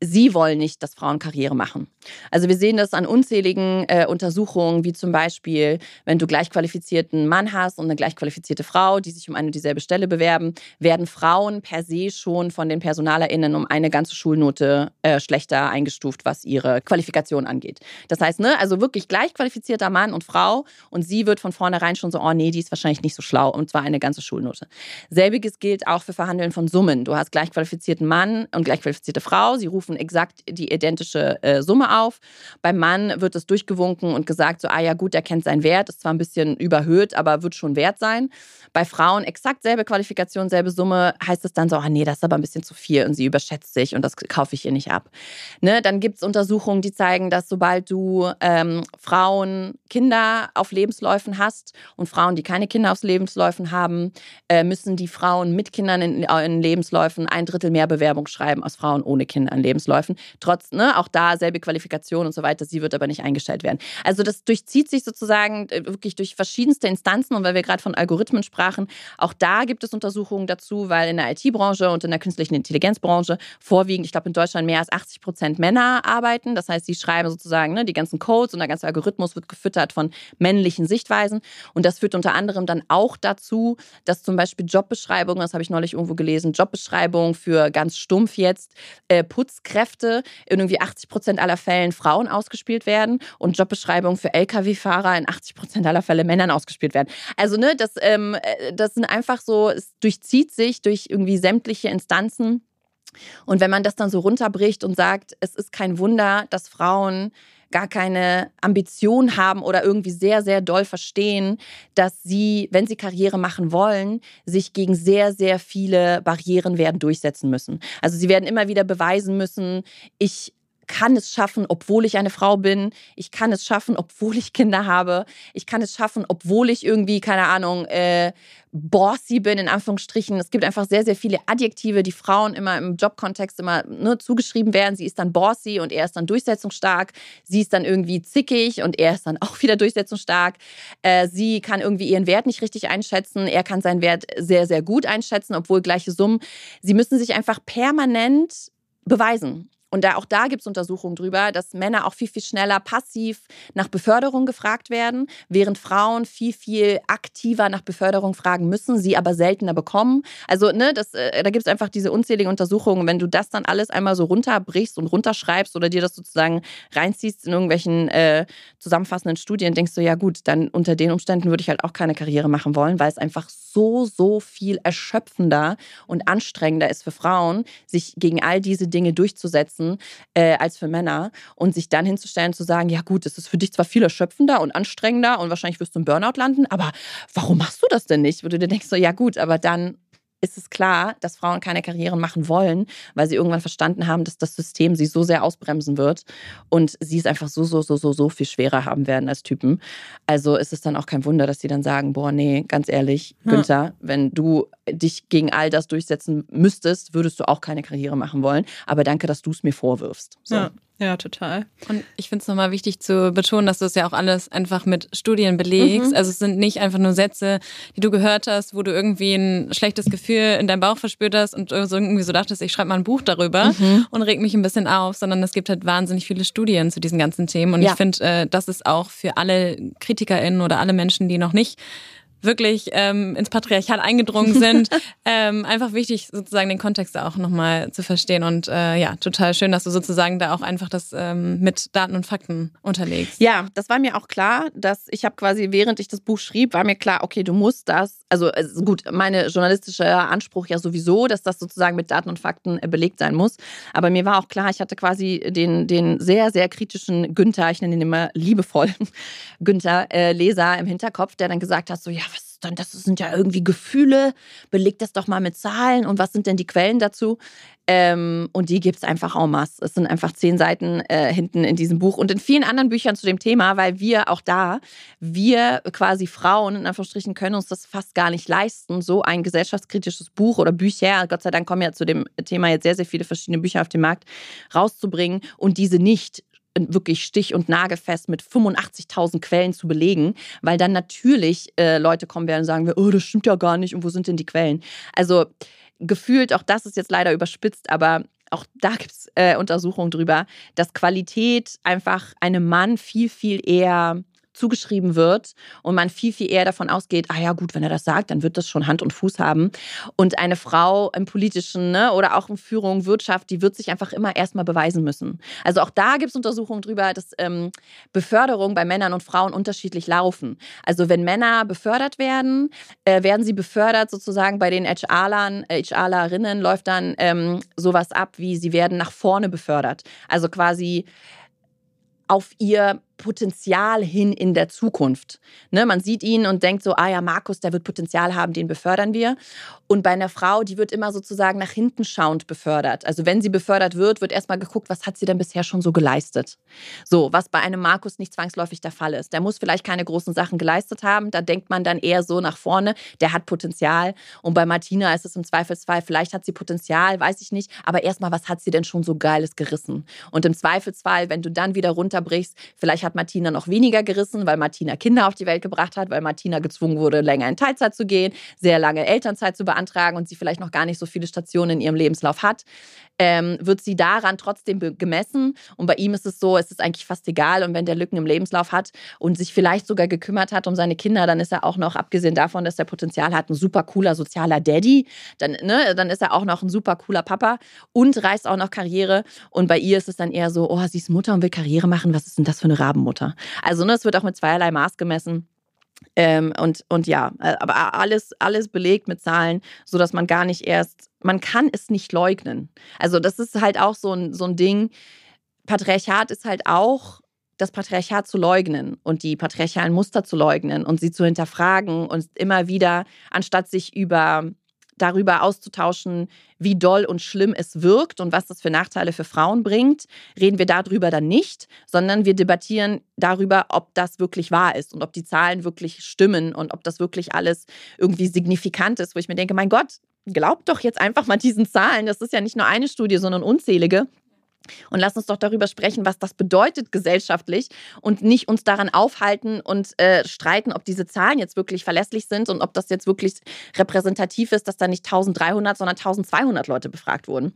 sie wollen nicht, dass Frauen Karriere machen. Also wir sehen das an unzähligen äh, Untersuchungen, wie zum Beispiel, wenn du gleichqualifizierten Mann hast und eine gleichqualifizierte Frau, die sich um eine und dieselbe Stelle bewerben, werden Frauen per se schon von den PersonalerInnen um eine ganze Schulnote äh, schlechter eingestuft, was ihre Qualifikation angeht. Das heißt, ne, also wirklich gleichqualifizierter Mann und Frau und sie wird von vornherein schon so, oh nee, die ist wahrscheinlich nicht so schlau und zwar eine ganze Schulnote. Selbiges gilt auch für Verhandeln von Summen. Du hast gleichqualifizierten Mann und gleichqualifizierte Frau, sie rufen exakt die identische äh, Summe auf. Beim Mann wird es durchgewunken und gesagt, so, ah ja gut, er kennt seinen Wert, ist zwar ein bisschen überhöht, aber wird schon wert sein. Bei Frauen exakt selbe Qualifikation, selbe Summe, heißt es dann so, ah nee, das ist aber ein bisschen zu viel und sie überschätzt sich und das kaufe ich ihr nicht ab. Ne? Dann gibt es Untersuchungen, die zeigen, dass sobald du ähm, Frauen Kinder auf Lebensläufen hast und Frauen, die keine Kinder auf Lebensläufen haben, äh, müssen die Frauen mit Kindern in, in Lebensläufen ein Drittel mehr Bewerbung schreiben als Frauen ohne Kinder in Lebensläufen. Trotz, ne, auch da selbe Qualifikation und so weiter, sie wird aber nicht eingestellt werden. Also das durchzieht sich sozusagen äh, wirklich durch verschiedenste Instanzen und weil wir gerade von Algorithmen sprachen, auch da gibt es Untersuchungen dazu, weil in der IT-Branche und in der künstlichen Intelligenzbranche vorwiegend, ich glaube in Deutschland mehr als 80 Prozent Männer arbeiten. Das heißt, sie schreiben sozusagen ne, die ganzen Codes und der ganze Algorithmus wird gefüttert von männlichen Sichtweisen. Und das führt unter anderem dann auch dazu, dass zum Beispiel Jobbeschreibungen, das habe ich neulich irgendwo gelesen, Jobbeschreibungen für ganz stumpf jetzt äh, Putzkräfte in irgendwie 80 Prozent aller Fällen Frauen ausgespielt werden und Jobbeschreibungen für Lkw-Fahrer in 80 Prozent aller Fälle Männern ausgespielt werden. Also, ne, das, ähm, äh, das sind einfach so, es durchzieht sich durch irgendwie sämtliche Instanzen. Und wenn man das dann so runterbricht und sagt, es ist kein Wunder, dass Frauen gar keine Ambition haben oder irgendwie sehr, sehr doll verstehen, dass sie, wenn sie Karriere machen wollen, sich gegen sehr, sehr viele Barrieren werden durchsetzen müssen. Also sie werden immer wieder beweisen müssen, ich kann es schaffen, obwohl ich eine Frau bin. Ich kann es schaffen, obwohl ich Kinder habe. Ich kann es schaffen, obwohl ich irgendwie, keine Ahnung, äh, bossy bin, in Anführungsstrichen. Es gibt einfach sehr, sehr viele Adjektive, die Frauen immer im Jobkontext immer ne, zugeschrieben werden. Sie ist dann bossy und er ist dann durchsetzungsstark. Sie ist dann irgendwie zickig und er ist dann auch wieder durchsetzungsstark. Äh, sie kann irgendwie ihren Wert nicht richtig einschätzen. Er kann seinen Wert sehr, sehr gut einschätzen, obwohl gleiche Summen. Sie müssen sich einfach permanent beweisen. Und da, auch da gibt es Untersuchungen drüber, dass Männer auch viel, viel schneller passiv nach Beförderung gefragt werden, während Frauen viel, viel aktiver nach Beförderung fragen müssen, sie aber seltener bekommen. Also, ne, das, äh, da gibt es einfach diese unzähligen Untersuchungen. Wenn du das dann alles einmal so runterbrichst und runterschreibst oder dir das sozusagen reinziehst in irgendwelchen äh, zusammenfassenden Studien, denkst du, ja gut, dann unter den Umständen würde ich halt auch keine Karriere machen wollen, weil es einfach so, so viel erschöpfender und anstrengender ist für Frauen, sich gegen all diese Dinge durchzusetzen setzen äh, als für Männer und sich dann hinzustellen, zu sagen, ja gut, es ist für dich zwar viel erschöpfender und anstrengender und wahrscheinlich wirst du im Burnout landen, aber warum machst du das denn nicht? Wo du dir denkst, so, ja gut, aber dann ist es klar, dass Frauen keine Karrieren machen wollen, weil sie irgendwann verstanden haben, dass das System sie so sehr ausbremsen wird und sie es einfach so, so, so, so, so viel schwerer haben werden als Typen. Also ist es dann auch kein Wunder, dass sie dann sagen, boah, nee, ganz ehrlich, ja. Günther, wenn du dich gegen all das durchsetzen müsstest, würdest du auch keine Karriere machen wollen. Aber danke, dass du es mir vorwirfst. So. Ja. Ja, total. Und ich finde es nochmal wichtig zu betonen, dass du es ja auch alles einfach mit Studien belegst. Mhm. Also es sind nicht einfach nur Sätze, die du gehört hast, wo du irgendwie ein schlechtes Gefühl in deinem Bauch verspürt hast und irgendwie so dachtest, ich schreibe mal ein Buch darüber mhm. und reg mich ein bisschen auf, sondern es gibt halt wahnsinnig viele Studien zu diesen ganzen Themen. Und ja. ich finde, äh, das ist auch für alle KritikerInnen oder alle Menschen, die noch nicht wirklich ähm, ins Patriarchat eingedrungen sind. ähm, einfach wichtig, sozusagen den Kontext auch nochmal zu verstehen. Und äh, ja, total schön, dass du sozusagen da auch einfach das ähm, mit Daten und Fakten unterlegst. Ja, das war mir auch klar, dass ich habe quasi, während ich das Buch schrieb, war mir klar, okay, du musst das, also gut, meine journalistische Anspruch ja sowieso, dass das sozusagen mit Daten und Fakten äh, belegt sein muss. Aber mir war auch klar, ich hatte quasi den, den sehr, sehr kritischen Günther, ich nenne ihn immer liebevoll, Günther äh, Leser im Hinterkopf, der dann gesagt hat, so ja, dann, das sind ja irgendwie Gefühle, belegt das doch mal mit Zahlen und was sind denn die Quellen dazu? Ähm, und die gibt es einfach en masse. Es sind einfach zehn Seiten äh, hinten in diesem Buch und in vielen anderen Büchern zu dem Thema, weil wir auch da, wir quasi Frauen, in Anführungsstrichen, können uns das fast gar nicht leisten, so ein gesellschaftskritisches Buch oder Bücher, Gott sei Dank kommen ja zu dem Thema jetzt sehr, sehr viele verschiedene Bücher auf den Markt, rauszubringen und diese nicht wirklich stich- und nagelfest mit 85.000 Quellen zu belegen, weil dann natürlich äh, Leute kommen werden und sagen, oh, das stimmt ja gar nicht und wo sind denn die Quellen? Also gefühlt, auch das ist jetzt leider überspitzt, aber auch da gibt es äh, Untersuchungen drüber, dass Qualität einfach einem Mann viel, viel eher zugeschrieben wird und man viel, viel eher davon ausgeht, ah ja gut, wenn er das sagt, dann wird das schon Hand und Fuß haben. Und eine Frau im politischen ne, oder auch in Führung, Wirtschaft, die wird sich einfach immer erstmal beweisen müssen. Also auch da gibt es Untersuchungen drüber, dass ähm, Beförderungen bei Männern und Frauen unterschiedlich laufen. Also wenn Männer befördert werden, äh, werden sie befördert sozusagen bei den HRlern, äh, HRlerinnen läuft dann ähm, sowas ab, wie sie werden nach vorne befördert. Also quasi auf ihr Potenzial hin in der Zukunft. Ne, man sieht ihn und denkt so, ah ja, Markus, der wird Potenzial haben, den befördern wir. Und bei einer Frau, die wird immer sozusagen nach hinten schauend befördert. Also wenn sie befördert wird, wird erstmal geguckt, was hat sie denn bisher schon so geleistet. So, was bei einem Markus nicht zwangsläufig der Fall ist. Der muss vielleicht keine großen Sachen geleistet haben. Da denkt man dann eher so nach vorne, der hat Potenzial. Und bei Martina ist es im Zweifelsfall, vielleicht hat sie Potenzial, weiß ich nicht. Aber erstmal, was hat sie denn schon so Geiles gerissen? Und im Zweifelsfall, wenn du dann wieder runterbrichst, vielleicht hat hat Martina noch weniger gerissen, weil Martina Kinder auf die Welt gebracht hat, weil Martina gezwungen wurde, länger in Teilzeit zu gehen, sehr lange Elternzeit zu beantragen und sie vielleicht noch gar nicht so viele Stationen in ihrem Lebenslauf hat, ähm, wird sie daran trotzdem gemessen. Und bei ihm ist es so, es ist eigentlich fast egal. Und wenn der Lücken im Lebenslauf hat und sich vielleicht sogar gekümmert hat um seine Kinder, dann ist er auch noch, abgesehen davon, dass er Potenzial hat, ein super cooler sozialer Daddy. Dann, ne, dann ist er auch noch ein super cooler Papa und reißt auch noch Karriere. Und bei ihr ist es dann eher so, oh, sie ist Mutter und will Karriere machen. Was ist denn das für eine Raben? Rabenmutter. Also ne, es wird auch mit zweierlei Maß gemessen. Ähm, und, und ja, äh, aber alles, alles belegt mit Zahlen, sodass man gar nicht erst, man kann es nicht leugnen. Also das ist halt auch so ein, so ein Ding. Patriarchat ist halt auch das Patriarchat zu leugnen und die patriarchalen Muster zu leugnen und sie zu hinterfragen und immer wieder, anstatt sich über darüber auszutauschen, wie doll und schlimm es wirkt und was das für Nachteile für Frauen bringt, reden wir darüber dann nicht, sondern wir debattieren darüber, ob das wirklich wahr ist und ob die Zahlen wirklich stimmen und ob das wirklich alles irgendwie signifikant ist, wo ich mir denke, mein Gott, glaubt doch jetzt einfach mal diesen Zahlen. Das ist ja nicht nur eine Studie, sondern unzählige. Und lass uns doch darüber sprechen, was das bedeutet gesellschaftlich und nicht uns daran aufhalten und äh, streiten, ob diese Zahlen jetzt wirklich verlässlich sind und ob das jetzt wirklich repräsentativ ist, dass da nicht 1300, sondern 1200 Leute befragt wurden.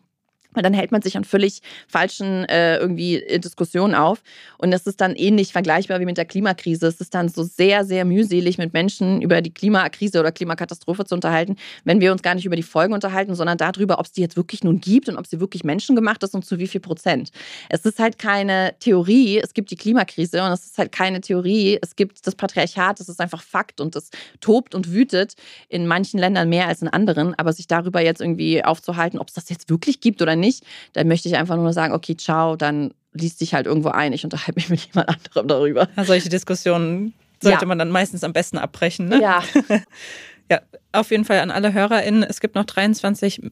Weil dann hält man sich an völlig falschen äh, irgendwie äh, Diskussionen auf. Und es ist dann ähnlich vergleichbar wie mit der Klimakrise. Es ist dann so sehr, sehr mühselig, mit Menschen über die Klimakrise oder Klimakatastrophe zu unterhalten, wenn wir uns gar nicht über die Folgen unterhalten, sondern darüber, ob es die jetzt wirklich nun gibt und ob sie wirklich menschengemacht ist und zu wie viel Prozent. Es ist halt keine Theorie, es gibt die Klimakrise und es ist halt keine Theorie, es gibt das Patriarchat, es ist einfach Fakt und es tobt und wütet in manchen Ländern mehr als in anderen. Aber sich darüber jetzt irgendwie aufzuhalten, ob es das jetzt wirklich gibt oder nicht, nicht, dann möchte ich einfach nur sagen, okay, ciao, dann liest dich halt irgendwo ein. Ich unterhalte mich mit jemand anderem darüber. Ja, solche Diskussionen sollte ja. man dann meistens am besten abbrechen. Ne? Ja. ja, auf jeden Fall an alle HörerInnen. Es gibt noch 23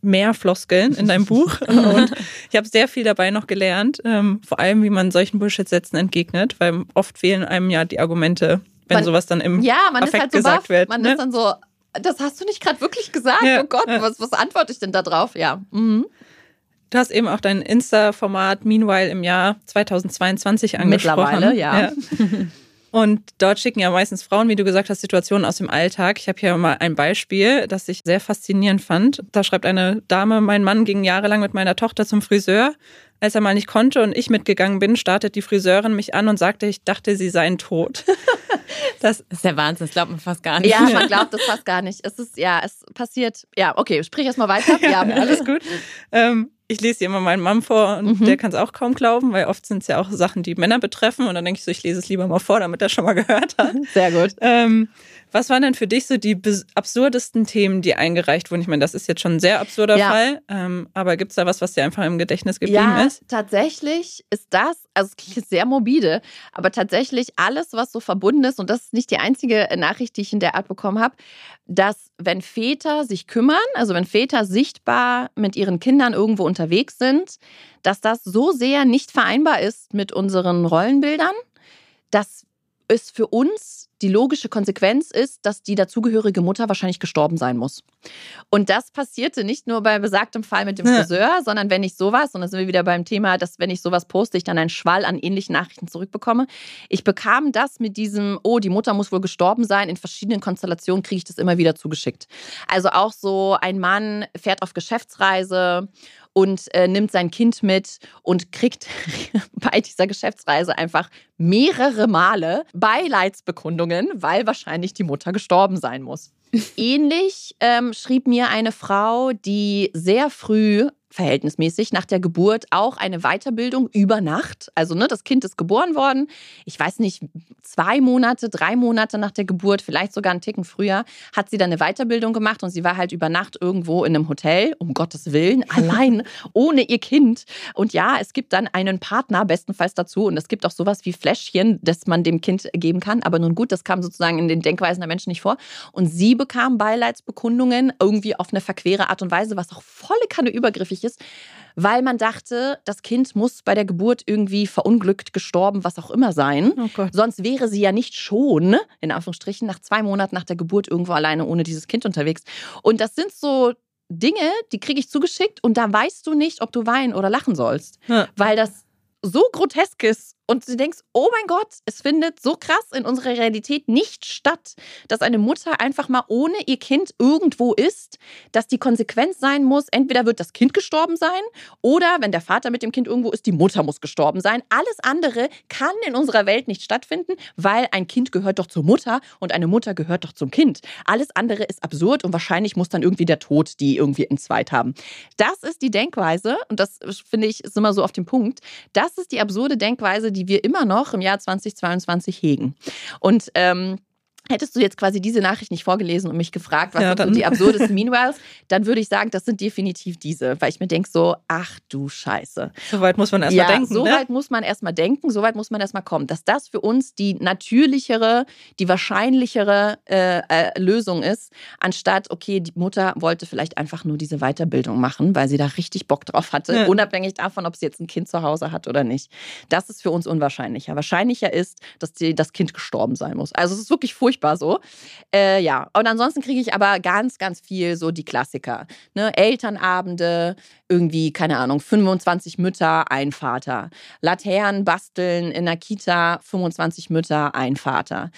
mehr Floskeln in deinem Buch. Und ich habe sehr viel dabei noch gelernt. Ähm, vor allem, wie man solchen Bullshit-Sätzen entgegnet, weil oft fehlen einem ja die Argumente, wenn man, sowas dann im ja, man Affekt ist halt so gesagt baff. wird. Man ne? ist dann so, das hast du nicht gerade wirklich gesagt? Ja, oh Gott, was, was antworte ich denn da drauf? Ja. Mhm. Du hast eben auch dein Insta-Format Meanwhile im Jahr 2022 angesprochen. Mittlerweile, ja. ja. Und dort schicken ja meistens Frauen, wie du gesagt hast, Situationen aus dem Alltag. Ich habe hier mal ein Beispiel, das ich sehr faszinierend fand. Da schreibt eine Dame, mein Mann ging jahrelang mit meiner Tochter zum Friseur. Als er mal nicht konnte und ich mitgegangen bin, startet die Friseurin mich an und sagte, ich dachte, sie seien tot. Das ist der Wahnsinn, das glaubt man fast gar nicht. Ja, man glaubt das fast gar nicht. Es ist, ja, es passiert. Ja, okay, sprich erstmal weiter. Ja, alles gut. Ähm, ich lese hier immer meinen Mann vor und mhm. der kann es auch kaum glauben, weil oft sind es ja auch Sachen, die Männer betreffen. Und dann denke ich so, ich lese es lieber mal vor, damit er schon mal gehört hat. Sehr gut. Ähm, was waren denn für dich so die absurdesten Themen, die eingereicht wurden? Ich meine, das ist jetzt schon ein sehr absurder ja. Fall, ähm, aber gibt es da was, was dir einfach im Gedächtnis geblieben ja, ist? Tatsächlich ist das, also es klingt sehr morbide, aber tatsächlich alles, was so verbunden ist, und das ist nicht die einzige Nachricht, die ich in der Art bekommen habe, dass wenn Väter sich kümmern, also wenn Väter sichtbar mit ihren Kindern irgendwo unterwegs sind, dass das so sehr nicht vereinbar ist mit unseren Rollenbildern, dass es für uns die logische Konsequenz ist, dass die dazugehörige Mutter wahrscheinlich gestorben sein muss. Und das passierte nicht nur bei besagtem Fall mit dem Friseur, ja. sondern wenn ich sowas, und da sind wir wieder beim Thema, dass wenn ich sowas poste, ich dann einen Schwall an ähnlichen Nachrichten zurückbekomme. Ich bekam das mit diesem, oh, die Mutter muss wohl gestorben sein, in verschiedenen Konstellationen kriege ich das immer wieder zugeschickt. Also auch so, ein Mann fährt auf Geschäftsreise und äh, nimmt sein Kind mit und kriegt bei dieser Geschäftsreise einfach mehrere Male Beileidsbekundungen, weil wahrscheinlich die Mutter gestorben sein muss. Ähnlich ähm, schrieb mir eine Frau, die sehr früh verhältnismäßig nach der Geburt auch eine Weiterbildung über Nacht. Also ne, das Kind ist geboren worden. Ich weiß nicht, zwei Monate, drei Monate nach der Geburt, vielleicht sogar einen Ticken früher, hat sie dann eine Weiterbildung gemacht und sie war halt über Nacht irgendwo in einem Hotel, um Gottes Willen, allein, ohne ihr Kind. Und ja, es gibt dann einen Partner bestenfalls dazu und es gibt auch sowas wie Fläschchen, das man dem Kind geben kann. Aber nun gut, das kam sozusagen in den Denkweisen der Menschen nicht vor. Und sie bekam Beileidsbekundungen irgendwie auf eine verquere Art und Weise, was auch volle Kanne übergriffig ist, weil man dachte, das Kind muss bei der Geburt irgendwie verunglückt, gestorben, was auch immer sein. Oh Sonst wäre sie ja nicht schon, in Anführungsstrichen, nach zwei Monaten nach der Geburt irgendwo alleine ohne dieses Kind unterwegs. Und das sind so Dinge, die kriege ich zugeschickt und da weißt du nicht, ob du weinen oder lachen sollst. Ja. Weil das so grotesk ist und du denkst, oh mein Gott, es findet so krass in unserer Realität nicht statt, dass eine Mutter einfach mal ohne ihr Kind irgendwo ist, dass die Konsequenz sein muss, entweder wird das Kind gestorben sein oder wenn der Vater mit dem Kind irgendwo ist, die Mutter muss gestorben sein. Alles andere kann in unserer Welt nicht stattfinden, weil ein Kind gehört doch zur Mutter und eine Mutter gehört doch zum Kind. Alles andere ist absurd und wahrscheinlich muss dann irgendwie der Tod die irgendwie entzweit haben. Das ist die Denkweise und das finde ich ist immer so auf dem Punkt. Das ist die absurde Denkweise, die wir immer noch im Jahr 2022 hegen. Und ähm, Hättest du jetzt quasi diese Nachricht nicht vorgelesen und mich gefragt, was ja, sind die absurdesten Meanwhiles, dann würde ich sagen, das sind definitiv diese, weil ich mir denke so, ach du Scheiße. So weit muss man erstmal ja, denken. So ne? weit muss man erstmal denken, so weit muss man erstmal kommen. Dass das für uns die natürlichere, die wahrscheinlichere äh, äh, Lösung ist, anstatt, okay, die Mutter wollte vielleicht einfach nur diese Weiterbildung machen, weil sie da richtig Bock drauf hatte, ja. unabhängig davon, ob sie jetzt ein Kind zu Hause hat oder nicht. Das ist für uns unwahrscheinlicher. Wahrscheinlicher ist, dass die, das Kind gestorben sein muss. Also es ist wirklich furchtbar furchtbar so. Äh, ja, und ansonsten kriege ich aber ganz, ganz viel so die Klassiker. Ne? Elternabende, irgendwie, keine Ahnung, 25 Mütter, ein Vater. Laternen basteln in der Kita, 25 Mütter, ein Vater.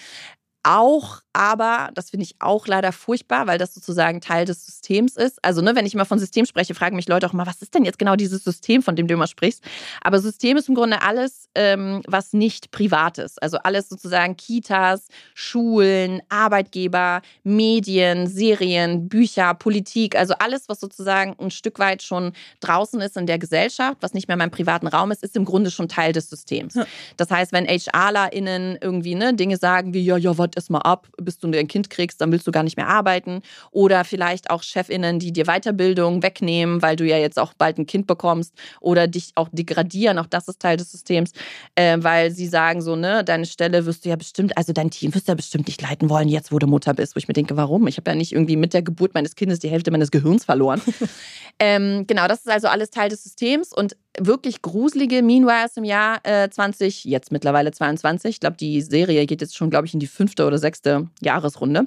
Auch aber, das finde ich auch leider furchtbar, weil das sozusagen Teil des Systems ist. Also, ne, wenn ich immer von System spreche, fragen mich Leute auch immer, was ist denn jetzt genau dieses System, von dem du immer sprichst? Aber System ist im Grunde alles, ähm, was nicht privat ist. Also alles sozusagen Kitas, Schulen, Arbeitgeber, Medien, Serien, Bücher, Politik, also alles, was sozusagen ein Stück weit schon draußen ist in der Gesellschaft, was nicht mehr mein privaten Raum ist, ist im Grunde schon Teil des Systems. Das heißt, wenn HRlerInnen irgendwie ne, Dinge sagen wie, ja, ja, warte erst mal ab, bis du ein Kind kriegst, dann willst du gar nicht mehr arbeiten. Oder vielleicht auch Chefinnen, die dir Weiterbildung wegnehmen, weil du ja jetzt auch bald ein Kind bekommst oder dich auch degradieren. Auch das ist Teil des Systems, äh, weil sie sagen so, ne, deine Stelle wirst du ja bestimmt, also dein Team wirst du ja bestimmt nicht leiten wollen, jetzt wo du Mutter bist. Wo ich mir denke, warum? Ich habe ja nicht irgendwie mit der Geburt meines Kindes die Hälfte meines Gehirns verloren. ähm, genau, das ist also alles Teil des Systems und wirklich gruselige Meanwhiles im Jahr äh, 20, jetzt mittlerweile 22. Ich glaube, die Serie geht jetzt schon, glaube ich, in die fünfte oder sechste Jahresrunde.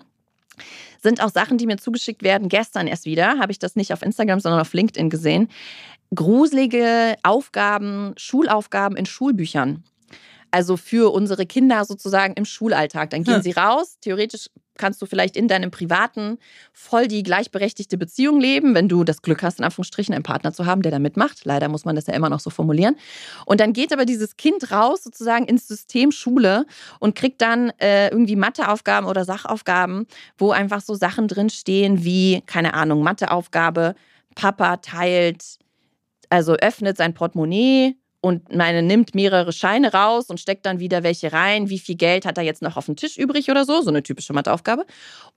Sind auch Sachen, die mir zugeschickt werden. Gestern erst wieder habe ich das nicht auf Instagram, sondern auf LinkedIn gesehen. Gruselige Aufgaben, Schulaufgaben in Schulbüchern. Also für unsere Kinder sozusagen im Schulalltag. Dann gehen Hm. sie raus. Theoretisch kannst du vielleicht in deinem privaten voll die gleichberechtigte Beziehung leben, wenn du das Glück hast, in Anführungsstrichen einen Partner zu haben, der da mitmacht. Leider muss man das ja immer noch so formulieren. Und dann geht aber dieses Kind raus sozusagen ins System Schule und kriegt dann äh, irgendwie Matheaufgaben oder Sachaufgaben, wo einfach so Sachen drinstehen wie, keine Ahnung, Matheaufgabe, Papa teilt, also öffnet sein Portemonnaie und meine nimmt mehrere Scheine raus und steckt dann wieder welche rein. Wie viel Geld hat er jetzt noch auf dem Tisch übrig oder so? So eine typische Matheaufgabe.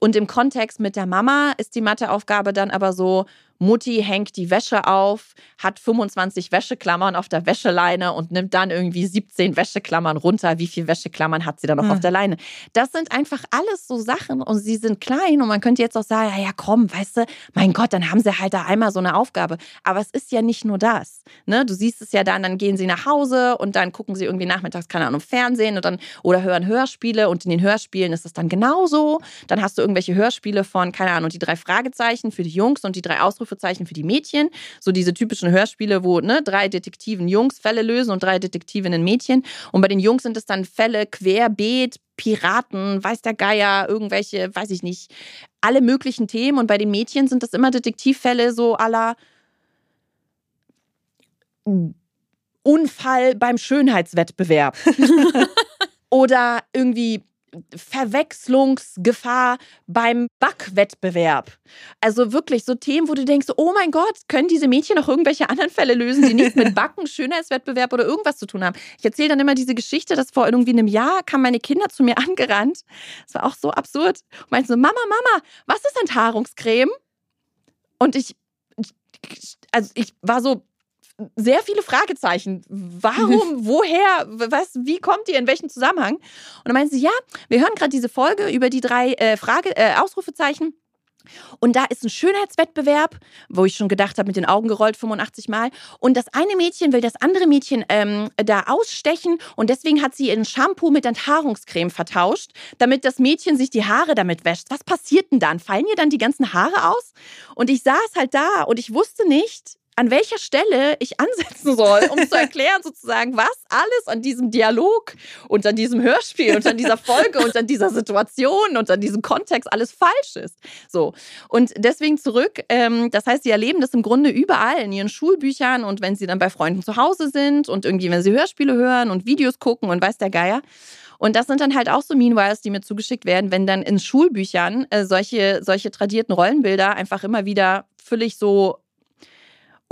Und im Kontext mit der Mama ist die Matheaufgabe dann aber so, Mutti hängt die Wäsche auf, hat 25 Wäscheklammern auf der Wäscheleine und nimmt dann irgendwie 17 Wäscheklammern runter. Wie viele Wäscheklammern hat sie dann noch Hm. auf der Leine? Das sind einfach alles so Sachen und sie sind klein und man könnte jetzt auch sagen, ja, ja, komm, weißt du, mein Gott, dann haben sie halt da einmal so eine Aufgabe. Aber es ist ja nicht nur das. Ne? Du siehst es ja dann, dann gehen sie nach Hause und dann gucken sie irgendwie nachmittags, keine Ahnung, Fernsehen und dann, oder hören Hörspiele und in den Hörspielen ist es dann genauso. Dann hast du irgendwelche Hörspiele von, keine Ahnung, die drei Fragezeichen für die Jungs und die drei Ausrufezeichen für die Mädchen. So diese typischen Hörspiele, wo ne, drei Detektiven Jungs Fälle lösen und drei Detektivinnen Mädchen. Und bei den Jungs sind es dann Fälle querbeet, Piraten, weiß der Geier, irgendwelche, weiß ich nicht, alle möglichen Themen. Und bei den Mädchen sind das immer Detektivfälle so aller Unfall beim Schönheitswettbewerb. Oder irgendwie Verwechslungsgefahr beim Backwettbewerb. Also wirklich so Themen, wo du denkst, oh mein Gott, können diese Mädchen noch irgendwelche anderen Fälle lösen, die nichts mit Backen, Schönheitswettbewerb oder irgendwas zu tun haben. Ich erzähle dann immer diese Geschichte, dass vor irgendwie einem Jahr kamen meine Kinder zu mir angerannt. Das war auch so absurd. Und meinten so, Mama, Mama, was ist Enthaarungscreme? Und ich, also ich war so, sehr viele Fragezeichen. Warum, woher, was, wie kommt ihr, in welchem Zusammenhang? Und dann meinen sie, ja, wir hören gerade diese Folge über die drei äh, Frage, äh, Ausrufezeichen. Und da ist ein Schönheitswettbewerb, wo ich schon gedacht habe, mit den Augen gerollt 85 Mal. Und das eine Mädchen will das andere Mädchen ähm, da ausstechen und deswegen hat sie ihren Shampoo mit Enthaarungscreme vertauscht, damit das Mädchen sich die Haare damit wäscht. Was passiert denn dann? Fallen ihr dann die ganzen Haare aus? Und ich saß halt da und ich wusste nicht, an welcher Stelle ich ansetzen soll, um zu erklären sozusagen, was alles an diesem Dialog und an diesem Hörspiel und an dieser Folge und an dieser Situation und an diesem Kontext alles falsch ist. So. Und deswegen zurück, ähm, das heißt, sie erleben das im Grunde überall in ihren Schulbüchern und wenn sie dann bei Freunden zu Hause sind und irgendwie, wenn sie Hörspiele hören und Videos gucken und weiß der Geier. Und das sind dann halt auch so Meanwhiles, die mir zugeschickt werden, wenn dann in Schulbüchern äh, solche, solche tradierten Rollenbilder einfach immer wieder völlig so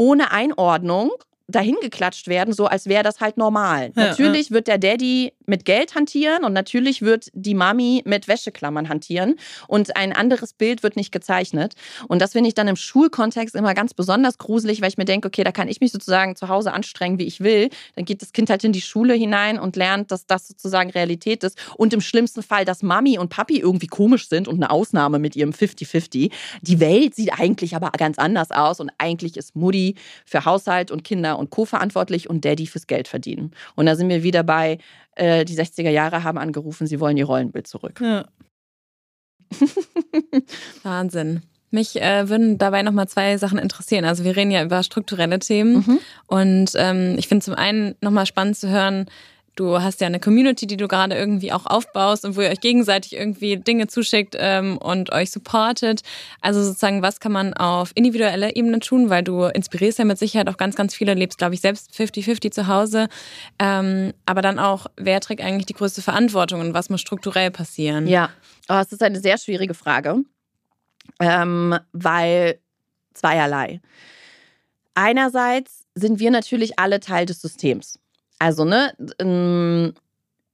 ohne Einordnung dahin geklatscht werden, so als wäre das halt normal. Ja, natürlich wird der Daddy mit Geld hantieren und natürlich wird die Mami mit Wäscheklammern hantieren und ein anderes Bild wird nicht gezeichnet. Und das finde ich dann im Schulkontext immer ganz besonders gruselig, weil ich mir denke, okay, da kann ich mich sozusagen zu Hause anstrengen, wie ich will. Dann geht das Kind halt in die Schule hinein und lernt, dass das sozusagen Realität ist. Und im schlimmsten Fall, dass Mami und Papi irgendwie komisch sind und eine Ausnahme mit ihrem 50-50. Die Welt sieht eigentlich aber ganz anders aus und eigentlich ist Mutti für Haushalt und Kinder und Co. verantwortlich und Daddy fürs Geld verdienen. Und da sind wir wieder bei, äh, die 60er Jahre haben angerufen, sie wollen ihr Rollenbild zurück. Ja. Wahnsinn. Mich äh, würden dabei nochmal zwei Sachen interessieren. Also wir reden ja über strukturelle Themen Mhm. und ähm, ich finde zum einen nochmal spannend zu hören, du hast ja eine Community, die du gerade irgendwie auch aufbaust und wo ihr euch gegenseitig irgendwie Dinge zuschickt ähm, und euch supportet. Also sozusagen, was kann man auf individueller Ebene tun, weil du inspirierst ja mit Sicherheit auch ganz, ganz viele, lebst, glaube ich, selbst 50-50 zu Hause. Ähm, aber dann auch, wer trägt eigentlich die größte Verantwortung und was muss strukturell passieren? Ja, oh, es ist eine sehr schwierige Frage, ähm, weil zweierlei. Einerseits sind wir natürlich alle Teil des Systems. Also, ne, ähm,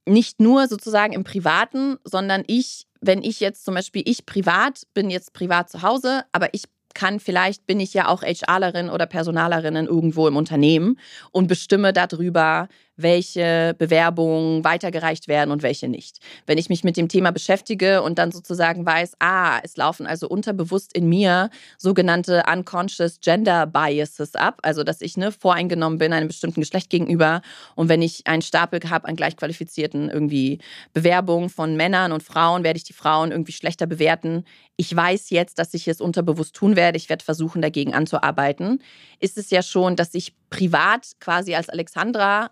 nicht nur sozusagen im Privaten, sondern ich, wenn ich jetzt zum Beispiel, ich privat bin jetzt privat zu Hause, aber ich kann, vielleicht bin ich ja auch HRlerin oder Personalerin irgendwo im Unternehmen und bestimme darüber, welche Bewerbungen weitergereicht werden und welche nicht. Wenn ich mich mit dem Thema beschäftige und dann sozusagen weiß, ah, es laufen also unterbewusst in mir sogenannte unconscious gender biases ab, also dass ich ne, voreingenommen bin einem bestimmten Geschlecht gegenüber und wenn ich einen Stapel habe an gleichqualifizierten irgendwie Bewerbungen von Männern und Frauen, werde ich die Frauen irgendwie schlechter bewerten. Ich weiß jetzt, dass ich es unterbewusst tun werde. Ich werde versuchen, dagegen anzuarbeiten. Ist es ja schon, dass ich privat quasi als Alexandra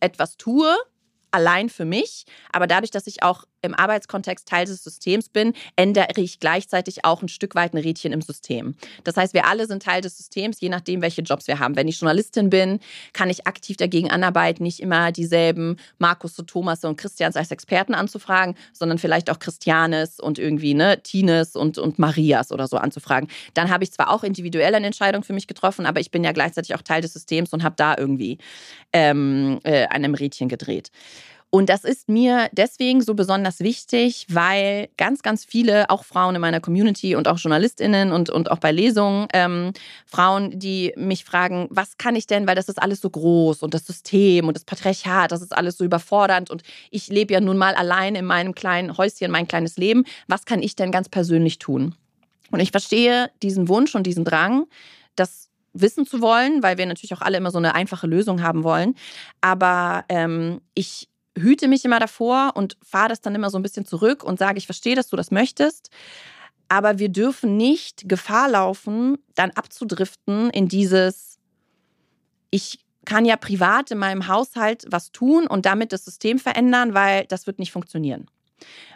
etwas tue, allein für mich, aber dadurch, dass ich auch im Arbeitskontext Teil des Systems bin, ändere ich gleichzeitig auch ein Stück weit ein Rädchen im System. Das heißt, wir alle sind Teil des Systems, je nachdem, welche Jobs wir haben. Wenn ich Journalistin bin, kann ich aktiv dagegen anarbeiten, nicht immer dieselben Markus und Thomas und Christians als Experten anzufragen, sondern vielleicht auch Christianes und irgendwie ne, Tines und, und Marias oder so anzufragen. Dann habe ich zwar auch individuell eine Entscheidung für mich getroffen, aber ich bin ja gleichzeitig auch Teil des Systems und habe da irgendwie ähm, äh, an einem Rädchen gedreht. Und das ist mir deswegen so besonders wichtig, weil ganz, ganz viele, auch Frauen in meiner Community und auch JournalistInnen und, und auch bei Lesungen, ähm, Frauen, die mich fragen, was kann ich denn, weil das ist alles so groß und das System und das Patriarchat, das ist alles so überfordernd und ich lebe ja nun mal allein in meinem kleinen Häuschen, mein kleines Leben. Was kann ich denn ganz persönlich tun? Und ich verstehe diesen Wunsch und diesen Drang, das wissen zu wollen, weil wir natürlich auch alle immer so eine einfache Lösung haben wollen. Aber ähm, ich hüte mich immer davor und fahre das dann immer so ein bisschen zurück und sage, ich verstehe, dass du das möchtest. Aber wir dürfen nicht Gefahr laufen, dann abzudriften in dieses, ich kann ja privat in meinem Haushalt was tun und damit das System verändern, weil das wird nicht funktionieren.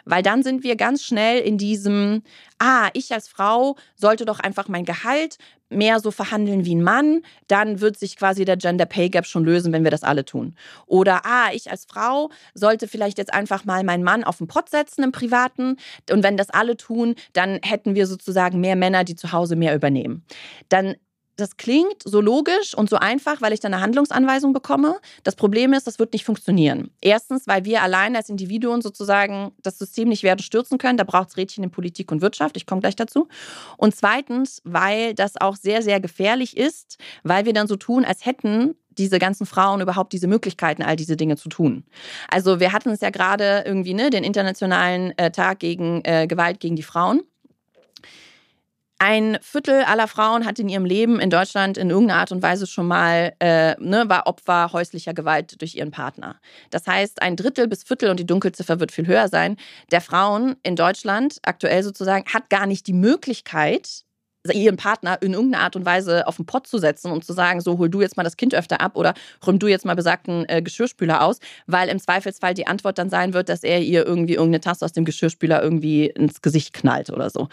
Weil dann sind wir ganz schnell in diesem, ah, ich als Frau sollte doch einfach mein Gehalt mehr so verhandeln wie ein Mann, dann wird sich quasi der Gender Pay Gap schon lösen, wenn wir das alle tun. Oder, ah, ich als Frau sollte vielleicht jetzt einfach mal meinen Mann auf den Pott setzen im Privaten und wenn das alle tun, dann hätten wir sozusagen mehr Männer, die zu Hause mehr übernehmen. Dann das klingt so logisch und so einfach, weil ich dann eine Handlungsanweisung bekomme. Das Problem ist, das wird nicht funktionieren. Erstens, weil wir allein als Individuen sozusagen das System nicht werden stürzen können. Da braucht es Rädchen in Politik und Wirtschaft. Ich komme gleich dazu. Und zweitens, weil das auch sehr, sehr gefährlich ist, weil wir dann so tun, als hätten diese ganzen Frauen überhaupt diese Möglichkeiten, all diese Dinge zu tun. Also wir hatten es ja gerade irgendwie, ne, den internationalen äh, Tag gegen äh, Gewalt gegen die Frauen. Ein Viertel aller Frauen hat in ihrem Leben in Deutschland in irgendeiner Art und Weise schon mal, äh, ne, war Opfer häuslicher Gewalt durch ihren Partner. Das heißt, ein Drittel bis Viertel, und die Dunkelziffer wird viel höher sein, der Frauen in Deutschland aktuell sozusagen hat gar nicht die Möglichkeit, ihren Partner in irgendeiner Art und Weise auf den Pott zu setzen und zu sagen, so hol du jetzt mal das Kind öfter ab oder räum du jetzt mal besagten äh, Geschirrspüler aus, weil im Zweifelsfall die Antwort dann sein wird, dass er ihr irgendwie irgendeine Tasse aus dem Geschirrspüler irgendwie ins Gesicht knallt oder so.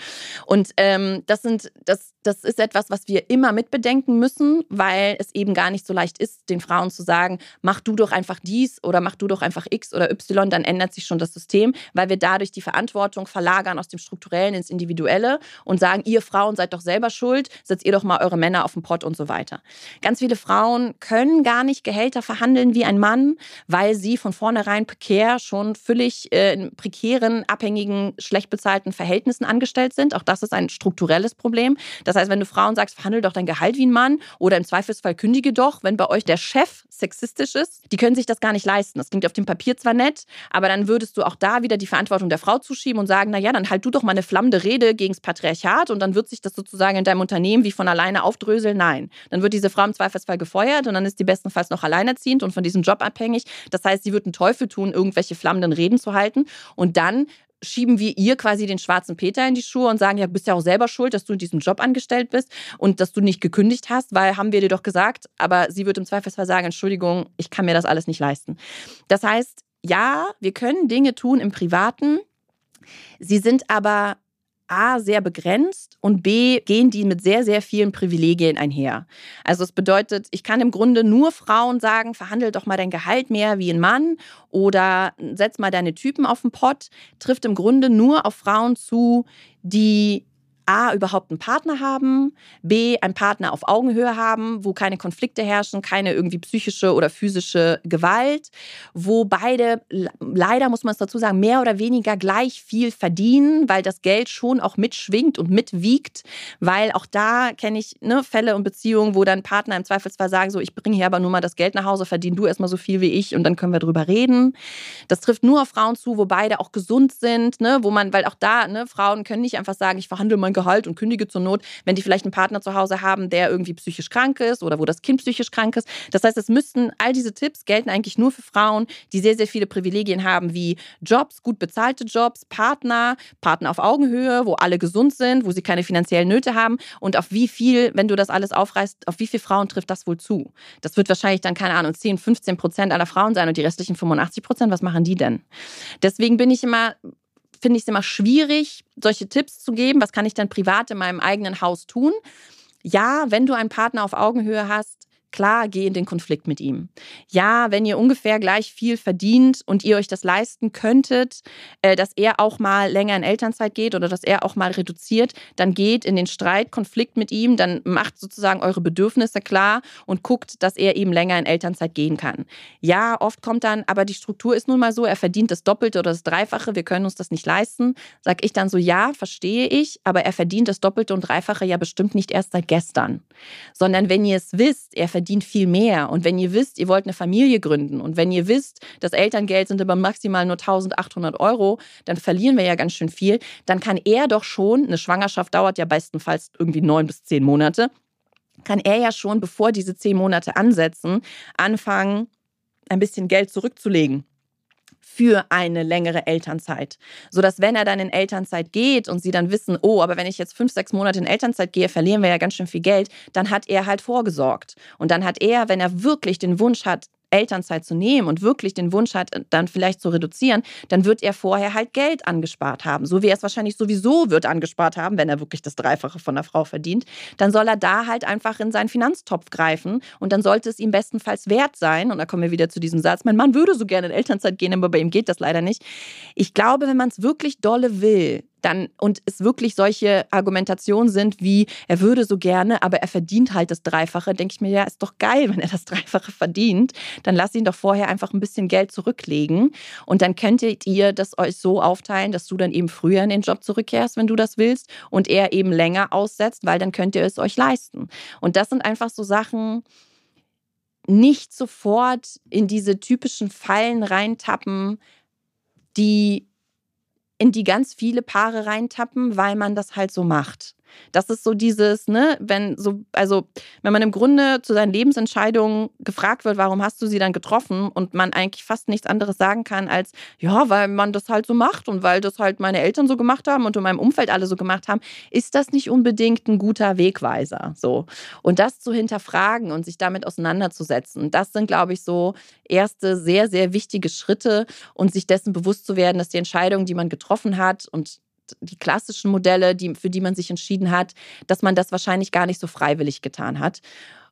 Und ähm, das sind, das, das ist etwas, was wir immer mitbedenken müssen, weil es eben gar nicht so leicht ist, den Frauen zu sagen, mach du doch einfach dies oder mach du doch einfach X oder Y, dann ändert sich schon das System, weil wir dadurch die Verantwortung verlagern aus dem Strukturellen ins Individuelle und sagen, ihr Frauen seid doch doch selber schuld, setzt ihr doch mal eure Männer auf den Pott und so weiter. Ganz viele Frauen können gar nicht Gehälter verhandeln wie ein Mann, weil sie von vornherein prekär schon völlig äh, in prekären, abhängigen, schlecht bezahlten Verhältnissen angestellt sind. Auch das ist ein strukturelles Problem. Das heißt, wenn du Frauen sagst, verhandel doch dein Gehalt wie ein Mann oder im Zweifelsfall kündige doch, wenn bei euch der Chef sexistisch ist, die können sich das gar nicht leisten. Das klingt auf dem Papier zwar nett, aber dann würdest du auch da wieder die Verantwortung der Frau zuschieben und sagen, naja, dann halt du doch mal eine flammende Rede gegen das Patriarchat und dann wird sich das sozusagen in deinem Unternehmen wie von alleine aufdröseln? Nein. Dann wird diese Frau im Zweifelsfall gefeuert und dann ist die bestenfalls noch alleinerziehend und von diesem Job abhängig. Das heißt, sie wird einen Teufel tun, irgendwelche flammenden Reden zu halten. Und dann schieben wir ihr quasi den schwarzen Peter in die Schuhe und sagen, ja, bist ja auch selber schuld, dass du in diesem Job angestellt bist und dass du nicht gekündigt hast, weil haben wir dir doch gesagt, aber sie wird im Zweifelsfall sagen, Entschuldigung, ich kann mir das alles nicht leisten. Das heißt, ja, wir können Dinge tun im Privaten, sie sind aber A, sehr begrenzt und B, gehen die mit sehr, sehr vielen Privilegien einher. Also es bedeutet, ich kann im Grunde nur Frauen sagen, verhandel doch mal dein Gehalt mehr wie ein Mann oder setz mal deine Typen auf den Pott, trifft im Grunde nur auf Frauen zu, die A, überhaupt einen Partner haben, B, einen Partner auf Augenhöhe haben, wo keine Konflikte herrschen, keine irgendwie psychische oder physische Gewalt, wo beide, leider muss man es dazu sagen, mehr oder weniger gleich viel verdienen, weil das Geld schon auch mitschwingt und mitwiegt, weil auch da kenne ich ne, Fälle und Beziehungen, wo dann Partner im Zweifelsfall sagen, so ich bringe hier aber nur mal das Geld nach Hause, verdien du erstmal so viel wie ich und dann können wir drüber reden. Das trifft nur auf Frauen zu, wo beide auch gesund sind, ne, wo man, weil auch da, ne, Frauen können nicht einfach sagen, ich verhandle mein mein Gehalt und kündige zur Not, wenn die vielleicht einen Partner zu Hause haben, der irgendwie psychisch krank ist oder wo das Kind psychisch krank ist. Das heißt, es müssten, all diese Tipps gelten eigentlich nur für Frauen, die sehr, sehr viele Privilegien haben, wie Jobs, gut bezahlte Jobs, Partner, Partner auf Augenhöhe, wo alle gesund sind, wo sie keine finanziellen Nöte haben und auf wie viel, wenn du das alles aufreißt, auf wie viele Frauen trifft das wohl zu? Das wird wahrscheinlich dann, keine Ahnung, 10, 15 Prozent aller Frauen sein und die restlichen 85 Prozent, was machen die denn? Deswegen bin ich immer finde ich es immer schwierig, solche Tipps zu geben. Was kann ich dann privat in meinem eigenen Haus tun? Ja, wenn du einen Partner auf Augenhöhe hast, Klar, geh in den Konflikt mit ihm. Ja, wenn ihr ungefähr gleich viel verdient und ihr euch das leisten könntet, äh, dass er auch mal länger in Elternzeit geht oder dass er auch mal reduziert, dann geht in den Streit, Konflikt mit ihm, dann macht sozusagen eure Bedürfnisse klar und guckt, dass er eben länger in Elternzeit gehen kann. Ja, oft kommt dann, aber die Struktur ist nun mal so, er verdient das Doppelte oder das Dreifache, wir können uns das nicht leisten. Sag ich dann so, ja, verstehe ich, aber er verdient das Doppelte und Dreifache ja bestimmt nicht erst seit gestern, sondern wenn ihr es wisst, er verdient verdient viel mehr. Und wenn ihr wisst, ihr wollt eine Familie gründen und wenn ihr wisst, das Elterngeld sind aber maximal nur 1800 Euro, dann verlieren wir ja ganz schön viel. Dann kann er doch schon, eine Schwangerschaft dauert ja bestenfalls irgendwie neun bis zehn Monate, kann er ja schon, bevor diese zehn Monate ansetzen, anfangen, ein bisschen Geld zurückzulegen für eine längere Elternzeit. Sodass, wenn er dann in Elternzeit geht und sie dann wissen, oh, aber wenn ich jetzt fünf, sechs Monate in Elternzeit gehe, verlieren wir ja ganz schön viel Geld, dann hat er halt vorgesorgt. Und dann hat er, wenn er wirklich den Wunsch hat, Elternzeit zu nehmen und wirklich den Wunsch hat, dann vielleicht zu reduzieren, dann wird er vorher halt Geld angespart haben. So wie er es wahrscheinlich sowieso wird angespart haben, wenn er wirklich das Dreifache von der Frau verdient. Dann soll er da halt einfach in seinen Finanztopf greifen und dann sollte es ihm bestenfalls wert sein. Und da kommen wir wieder zu diesem Satz, mein Mann würde so gerne in Elternzeit gehen, aber bei ihm geht das leider nicht. Ich glaube, wenn man es wirklich dolle will, dann und es wirklich solche Argumentationen sind wie, er würde so gerne, aber er verdient halt das Dreifache, denke ich mir, ja, ist doch geil, wenn er das Dreifache verdient. Dann lass ihn doch vorher einfach ein bisschen Geld zurücklegen und dann könntet ihr das euch so aufteilen, dass du dann eben früher in den Job zurückkehrst, wenn du das willst und er eben länger aussetzt, weil dann könnt ihr es euch leisten. Und das sind einfach so Sachen, nicht sofort in diese typischen Fallen reintappen, die in die ganz viele Paare reintappen, weil man das halt so macht. Das ist so dieses, ne, wenn so, also wenn man im Grunde zu seinen Lebensentscheidungen gefragt wird, warum hast du sie dann getroffen und man eigentlich fast nichts anderes sagen kann als, ja, weil man das halt so macht und weil das halt meine Eltern so gemacht haben und in meinem Umfeld alle so gemacht haben, ist das nicht unbedingt ein guter Wegweiser. So. Und das zu hinterfragen und sich damit auseinanderzusetzen, das sind, glaube ich, so erste sehr, sehr wichtige Schritte und sich dessen bewusst zu werden, dass die Entscheidungen, die man getroffen hat und die klassischen Modelle, die, für die man sich entschieden hat, dass man das wahrscheinlich gar nicht so freiwillig getan hat.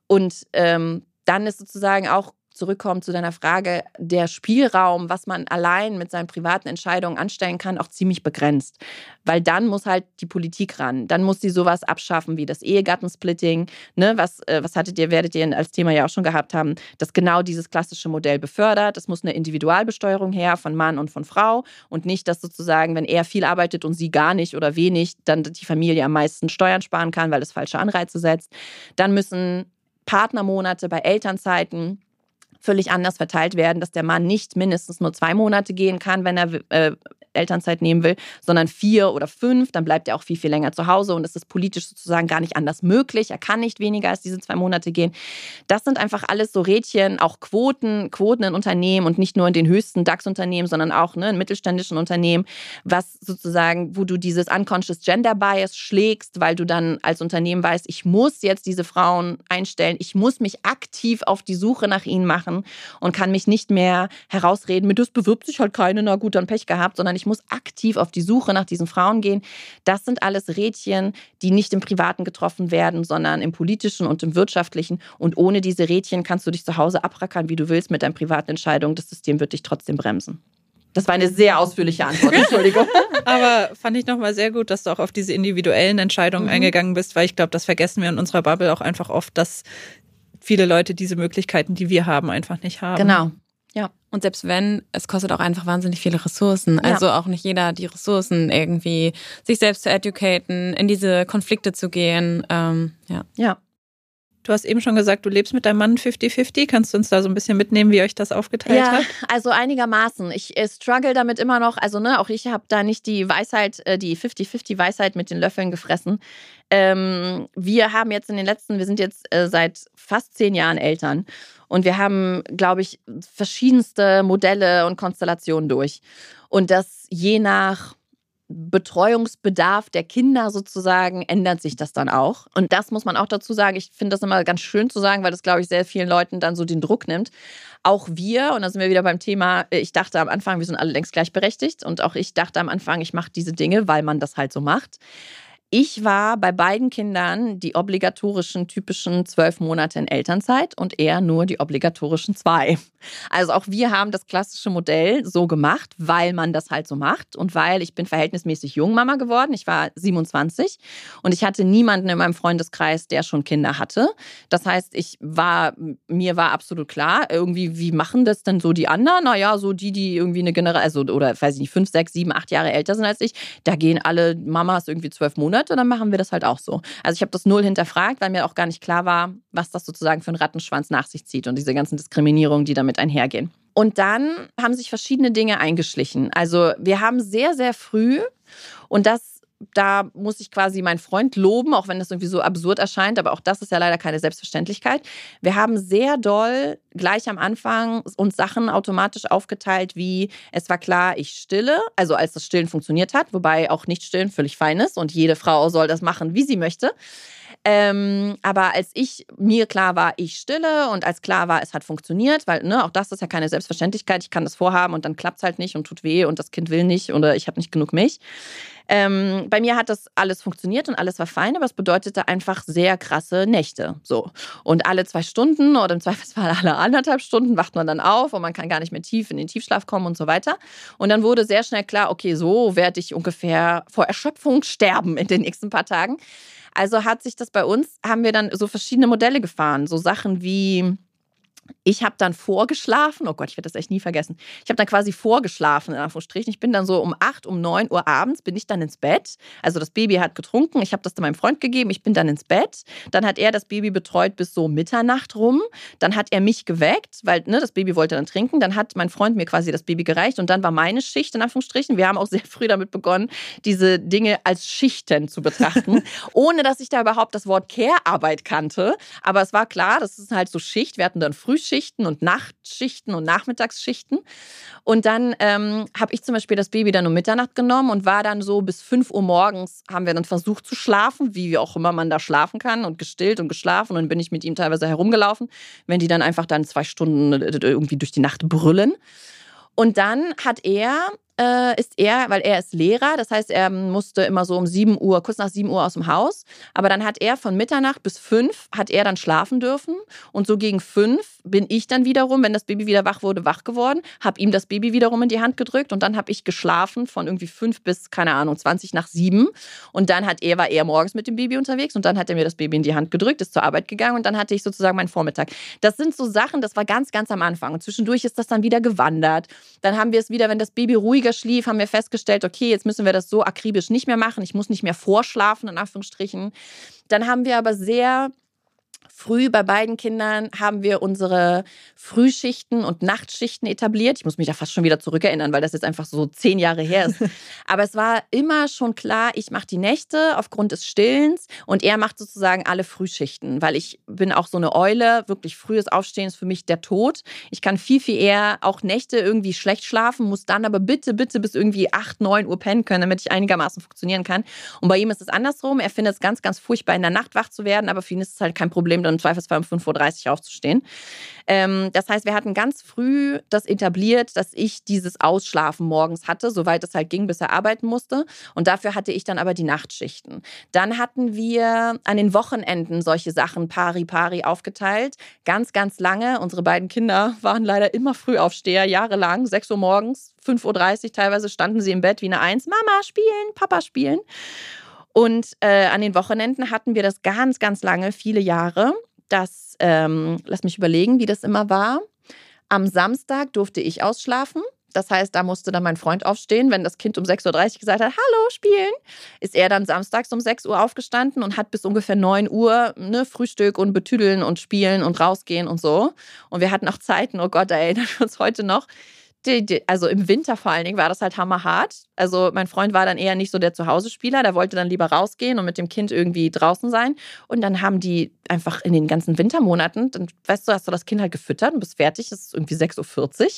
Und ähm, dann ist sozusagen auch zurückkommen zu deiner Frage, der Spielraum, was man allein mit seinen privaten Entscheidungen anstellen kann, auch ziemlich begrenzt. Weil dann muss halt die Politik ran. Dann muss sie sowas abschaffen wie das Ehegattensplitting. Ne? Was, äh, was hattet ihr, werdet ihr als Thema ja auch schon gehabt haben, das genau dieses klassische Modell befördert. Es muss eine Individualbesteuerung her von Mann und von Frau und nicht, dass sozusagen, wenn er viel arbeitet und sie gar nicht oder wenig, dann die Familie am meisten Steuern sparen kann, weil es falsche Anreize setzt. Dann müssen Partnermonate bei Elternzeiten völlig anders verteilt werden, dass der Mann nicht mindestens nur zwei Monate gehen kann, wenn er äh, Elternzeit nehmen will, sondern vier oder fünf. Dann bleibt er auch viel, viel länger zu Hause und es ist politisch sozusagen gar nicht anders möglich. Er kann nicht weniger als diese zwei Monate gehen. Das sind einfach alles so Rädchen, auch Quoten, Quoten in Unternehmen und nicht nur in den höchsten DAX-Unternehmen, sondern auch ne, in mittelständischen Unternehmen, was sozusagen, wo du dieses Unconscious Gender Bias schlägst, weil du dann als Unternehmen weißt, ich muss jetzt diese Frauen einstellen, ich muss mich aktiv auf die Suche nach ihnen machen und kann mich nicht mehr herausreden mit, das bewirbt sich halt keine, na gut, dann Pech gehabt, sondern ich muss aktiv auf die Suche nach diesen Frauen gehen. Das sind alles Rädchen, die nicht im Privaten getroffen werden, sondern im politischen und im wirtschaftlichen. Und ohne diese Rädchen kannst du dich zu Hause abrackern, wie du willst, mit deinen privaten Entscheidungen. Das System wird dich trotzdem bremsen. Das war eine sehr ausführliche Antwort, Entschuldigung. Aber fand ich nochmal sehr gut, dass du auch auf diese individuellen Entscheidungen mhm. eingegangen bist, weil ich glaube, das vergessen wir in unserer Bubble auch einfach oft, dass viele Leute diese Möglichkeiten, die wir haben, einfach nicht haben. Genau. Und selbst wenn, es kostet auch einfach wahnsinnig viele Ressourcen. Also ja. auch nicht jeder hat die Ressourcen, irgendwie sich selbst zu educaten, in diese Konflikte zu gehen. Ähm, ja. Ja. Du hast eben schon gesagt, du lebst mit deinem Mann 50-50. Kannst du uns da so ein bisschen mitnehmen, wie euch das aufgeteilt ja, habt? Also einigermaßen. Ich struggle damit immer noch. Also, ne, auch ich habe da nicht die Weisheit, äh, die 50-50-Weisheit mit den Löffeln gefressen. Ähm, wir haben jetzt in den letzten, wir sind jetzt äh, seit fast zehn Jahren Eltern. Und wir haben, glaube ich, verschiedenste Modelle und Konstellationen durch. Und das je nach Betreuungsbedarf der Kinder sozusagen ändert sich das dann auch. Und das muss man auch dazu sagen. Ich finde das immer ganz schön zu sagen, weil das, glaube ich, sehr vielen Leuten dann so den Druck nimmt. Auch wir, und da sind wir wieder beim Thema, ich dachte am Anfang, wir sind alle längst gleichberechtigt. Und auch ich dachte am Anfang, ich mache diese Dinge, weil man das halt so macht. Ich war bei beiden Kindern die obligatorischen typischen zwölf Monate in Elternzeit und er nur die obligatorischen zwei. Also auch wir haben das klassische Modell so gemacht, weil man das halt so macht und weil ich bin verhältnismäßig jung Mama geworden. Ich war 27 und ich hatte niemanden in meinem Freundeskreis, der schon Kinder hatte. Das heißt, ich war, mir war absolut klar, irgendwie, wie machen das denn so die anderen? Naja, so die, die irgendwie eine Generation, also, oder weiß ich nicht, fünf, sechs, sieben, acht Jahre älter sind als ich, da gehen alle Mamas irgendwie zwölf Monate Monate, dann machen wir das halt auch so. Also ich habe das null hinterfragt, weil mir auch gar nicht klar war, was das sozusagen für einen Rattenschwanz nach sich zieht und diese ganzen Diskriminierungen, die damit einhergehen. Und dann haben sich verschiedene Dinge eingeschlichen. Also wir haben sehr, sehr früh, und das da muss ich quasi meinen Freund loben, auch wenn das irgendwie so absurd erscheint, aber auch das ist ja leider keine Selbstverständlichkeit. Wir haben sehr doll gleich am Anfang uns Sachen automatisch aufgeteilt, wie es war klar, ich stille, also als das Stillen funktioniert hat, wobei auch nicht stillen völlig fein ist und jede Frau soll das machen, wie sie möchte. Ähm, aber als ich mir klar war, ich stille und als klar war, es hat funktioniert, weil ne, auch das ist ja keine Selbstverständlichkeit, ich kann das vorhaben und dann klappt es halt nicht und tut weh und das Kind will nicht oder ich habe nicht genug Milch. Ähm, bei mir hat das alles funktioniert und alles war fein, aber es bedeutete einfach sehr krasse Nächte. So. Und alle zwei Stunden oder im Zweifelsfall alle anderthalb Stunden wacht man dann auf und man kann gar nicht mehr tief in den Tiefschlaf kommen und so weiter. Und dann wurde sehr schnell klar, okay, so werde ich ungefähr vor Erschöpfung sterben in den nächsten paar Tagen. Also hat sich das bei uns, haben wir dann so verschiedene Modelle gefahren. So Sachen wie ich habe dann vorgeschlafen, oh Gott, ich werde das echt nie vergessen. Ich habe dann quasi vorgeschlafen, in Anführungsstrichen. Ich bin dann so um 8, um 9 Uhr abends bin ich dann ins Bett. Also das Baby hat getrunken, ich habe das dann meinem Freund gegeben, ich bin dann ins Bett. Dann hat er das Baby betreut bis so Mitternacht rum. Dann hat er mich geweckt, weil ne, das Baby wollte dann trinken. Dann hat mein Freund mir quasi das Baby gereicht und dann war meine Schicht, in Anführungsstrichen. Wir haben auch sehr früh damit begonnen, diese Dinge als Schichten zu betrachten, ohne dass ich da überhaupt das Wort Care-Arbeit kannte. Aber es war klar, das ist halt so Schicht. Wir hatten dann früh Frühschichten und Nachtschichten und Nachmittagsschichten. Und dann ähm, habe ich zum Beispiel das Baby dann um Mitternacht genommen und war dann so bis 5 Uhr morgens, haben wir dann versucht zu schlafen, wie auch immer man da schlafen kann und gestillt und geschlafen. Und dann bin ich mit ihm teilweise herumgelaufen, wenn die dann einfach dann zwei Stunden äh, irgendwie durch die Nacht brüllen. Und dann hat er äh, ist er, weil er ist Lehrer, das heißt, er musste immer so um 7 Uhr, kurz nach 7 Uhr aus dem Haus. Aber dann hat er von Mitternacht bis 5 hat er dann schlafen dürfen. Und so gegen 5 bin ich dann wiederum, wenn das Baby wieder wach wurde, wach geworden, habe ihm das Baby wiederum in die Hand gedrückt und dann habe ich geschlafen von irgendwie 5 bis, keine Ahnung, 20 nach 7. Und dann hat er, war er morgens mit dem Baby unterwegs und dann hat er mir das Baby in die Hand gedrückt, ist zur Arbeit gegangen und dann hatte ich sozusagen meinen Vormittag. Das sind so Sachen, das war ganz, ganz am Anfang. Und zwischendurch ist das dann wieder gewandert. Dann haben wir es wieder, wenn das Baby ruhiger ruhiger schlief, haben wir festgestellt, okay, jetzt müssen wir das so akribisch nicht mehr machen. Ich muss nicht mehr vorschlafen, in Anführungsstrichen. Dann haben wir aber sehr früh bei beiden Kindern haben wir unsere Frühschichten und Nachtschichten etabliert. Ich muss mich da fast schon wieder zurückerinnern, weil das jetzt einfach so zehn Jahre her ist. Aber es war immer schon klar, ich mache die Nächte aufgrund des Stillens und er macht sozusagen alle Frühschichten, weil ich bin auch so eine Eule. Wirklich frühes Aufstehen ist für mich der Tod. Ich kann viel, viel eher auch Nächte irgendwie schlecht schlafen, muss dann aber bitte, bitte bis irgendwie acht, neun Uhr pennen können, damit ich einigermaßen funktionieren kann. Und bei ihm ist es andersrum. Er findet es ganz, ganz furchtbar, in der Nacht wach zu werden, aber für ihn ist es halt kein Problem, dann im Zweifelsfall um 5.30 Uhr aufzustehen. Ähm, das heißt, wir hatten ganz früh das etabliert, dass ich dieses Ausschlafen morgens hatte, soweit es halt ging, bis er arbeiten musste. Und dafür hatte ich dann aber die Nachtschichten. Dann hatten wir an den Wochenenden solche Sachen pari pari aufgeteilt. Ganz, ganz lange. Unsere beiden Kinder waren leider immer Frühaufsteher, jahrelang, 6 Uhr morgens, 5.30 Uhr teilweise standen sie im Bett wie eine Eins. Mama spielen, Papa spielen. Und äh, an den Wochenenden hatten wir das ganz, ganz lange, viele Jahre. Das, ähm, lass mich überlegen, wie das immer war. Am Samstag durfte ich ausschlafen. Das heißt, da musste dann mein Freund aufstehen, wenn das Kind um 6.30 Uhr gesagt hat, hallo, spielen, ist er dann samstags um 6 Uhr aufgestanden und hat bis ungefähr 9 Uhr ne, Frühstück und betüdeln und spielen und rausgehen und so. Und wir hatten auch Zeiten, oh Gott, da erinnern wir uns heute noch, die, die, also im Winter vor allen Dingen war das halt hammerhart. Also mein Freund war dann eher nicht so der Zuhause-Spieler, der wollte dann lieber rausgehen und mit dem Kind irgendwie draußen sein. Und dann haben die einfach in den ganzen Wintermonaten, dann weißt du, hast du das Kind halt gefüttert und bist fertig, es ist irgendwie 6.40 Uhr.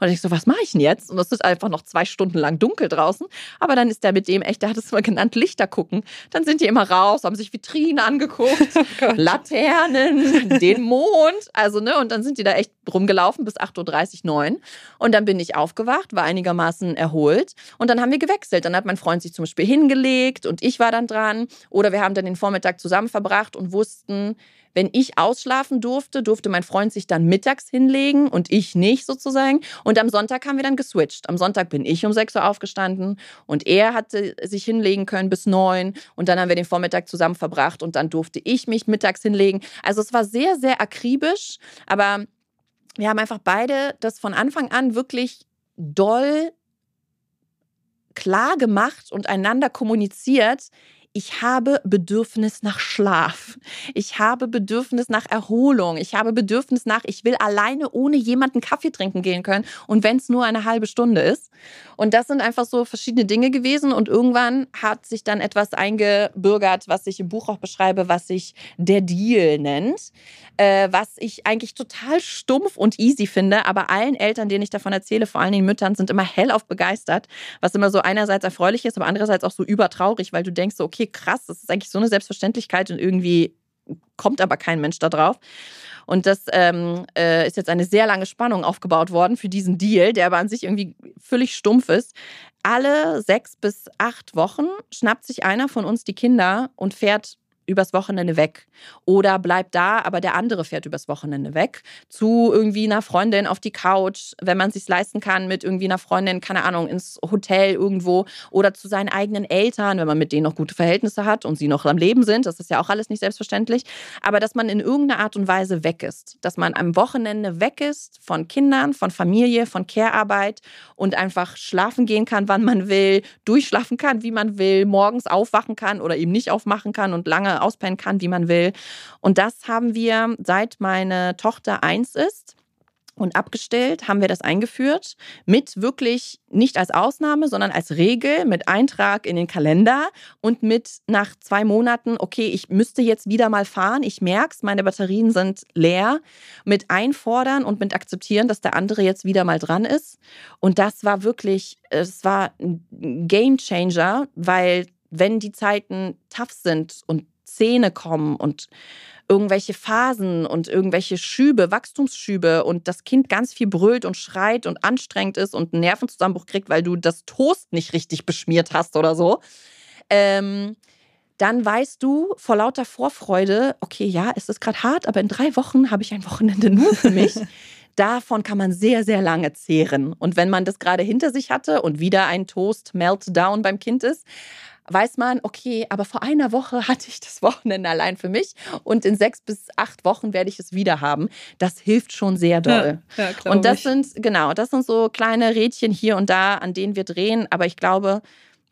Und ich so, was mache ich denn jetzt? Und es ist einfach noch zwei Stunden lang dunkel draußen. Aber dann ist der mit dem echt, der hat es mal genannt, Lichter gucken. Dann sind die immer raus, haben sich Vitrinen angeguckt, oh Laternen, den Mond. Also, ne, und dann sind die da echt rumgelaufen bis 8.30 Uhr, 9 Und dann bin ich aufgewacht, war einigermaßen erholt. Und dann haben wir gewechselt. Dann hat mein Freund sich zum Beispiel hingelegt und ich war dann dran. Oder wir haben dann den Vormittag zusammen verbracht und wussten, wenn ich ausschlafen durfte, durfte mein Freund sich dann mittags hinlegen und ich nicht sozusagen. Und am Sonntag haben wir dann geswitcht. Am Sonntag bin ich um 6 Uhr aufgestanden und er hatte sich hinlegen können bis 9. Und dann haben wir den Vormittag zusammen verbracht und dann durfte ich mich mittags hinlegen. Also es war sehr, sehr akribisch, aber wir haben einfach beide das von Anfang an wirklich doll klar gemacht und einander kommuniziert, ich habe Bedürfnis nach Schlaf. Ich habe Bedürfnis nach Erholung. Ich habe Bedürfnis nach, ich will alleine ohne jemanden Kaffee trinken gehen können. Und wenn es nur eine halbe Stunde ist. Und das sind einfach so verschiedene Dinge gewesen. Und irgendwann hat sich dann etwas eingebürgert, was ich im Buch auch beschreibe, was sich der Deal nennt. Äh, was ich eigentlich total stumpf und easy finde. Aber allen Eltern, denen ich davon erzähle, vor allen Dingen Müttern, sind immer hellauf begeistert. Was immer so einerseits erfreulich ist, aber andererseits auch so übertraurig, weil du denkst okay, okay, krass, das ist eigentlich so eine Selbstverständlichkeit und irgendwie kommt aber kein Mensch da drauf. Und das ähm, äh, ist jetzt eine sehr lange Spannung aufgebaut worden für diesen Deal, der aber an sich irgendwie völlig stumpf ist. Alle sechs bis acht Wochen schnappt sich einer von uns die Kinder und fährt übers Wochenende weg. Oder bleibt da, aber der andere fährt übers Wochenende weg. Zu irgendwie einer Freundin auf die Couch, wenn man sich leisten kann, mit irgendwie einer Freundin, keine Ahnung, ins Hotel irgendwo. Oder zu seinen eigenen Eltern, wenn man mit denen noch gute Verhältnisse hat und sie noch am Leben sind. Das ist ja auch alles nicht selbstverständlich. Aber dass man in irgendeiner Art und Weise weg ist. Dass man am Wochenende weg ist von Kindern, von Familie, von Care-Arbeit und einfach schlafen gehen kann, wann man will, durchschlafen kann, wie man will, morgens aufwachen kann oder eben nicht aufmachen kann und lange auspennen kann, wie man will. Und das haben wir, seit meine Tochter eins ist, und abgestellt haben wir das eingeführt mit wirklich nicht als Ausnahme, sondern als Regel mit Eintrag in den Kalender und mit nach zwei Monaten, okay, ich müsste jetzt wieder mal fahren, ich merke es, meine Batterien sind leer, mit einfordern und mit akzeptieren, dass der andere jetzt wieder mal dran ist. Und das war wirklich, es war ein Game Changer, weil wenn die Zeiten tough sind und Szene kommen und irgendwelche Phasen und irgendwelche Schübe, Wachstumsschübe und das Kind ganz viel brüllt und schreit und anstrengend ist und einen Nervenzusammenbruch kriegt, weil du das Toast nicht richtig beschmiert hast oder so, ähm, dann weißt du vor lauter Vorfreude, okay, ja, es ist gerade hart, aber in drei Wochen habe ich ein Wochenende nur für mich. Davon kann man sehr, sehr lange zehren. Und wenn man das gerade hinter sich hatte und wieder ein Toast-Meltdown beim Kind ist, weiß man, okay, aber vor einer Woche hatte ich das Wochenende allein für mich und in sechs bis acht Wochen werde ich es wieder haben. Das hilft schon sehr doll. Ja, ja, und das ich. sind, genau, das sind so kleine Rädchen hier und da, an denen wir drehen. Aber ich glaube,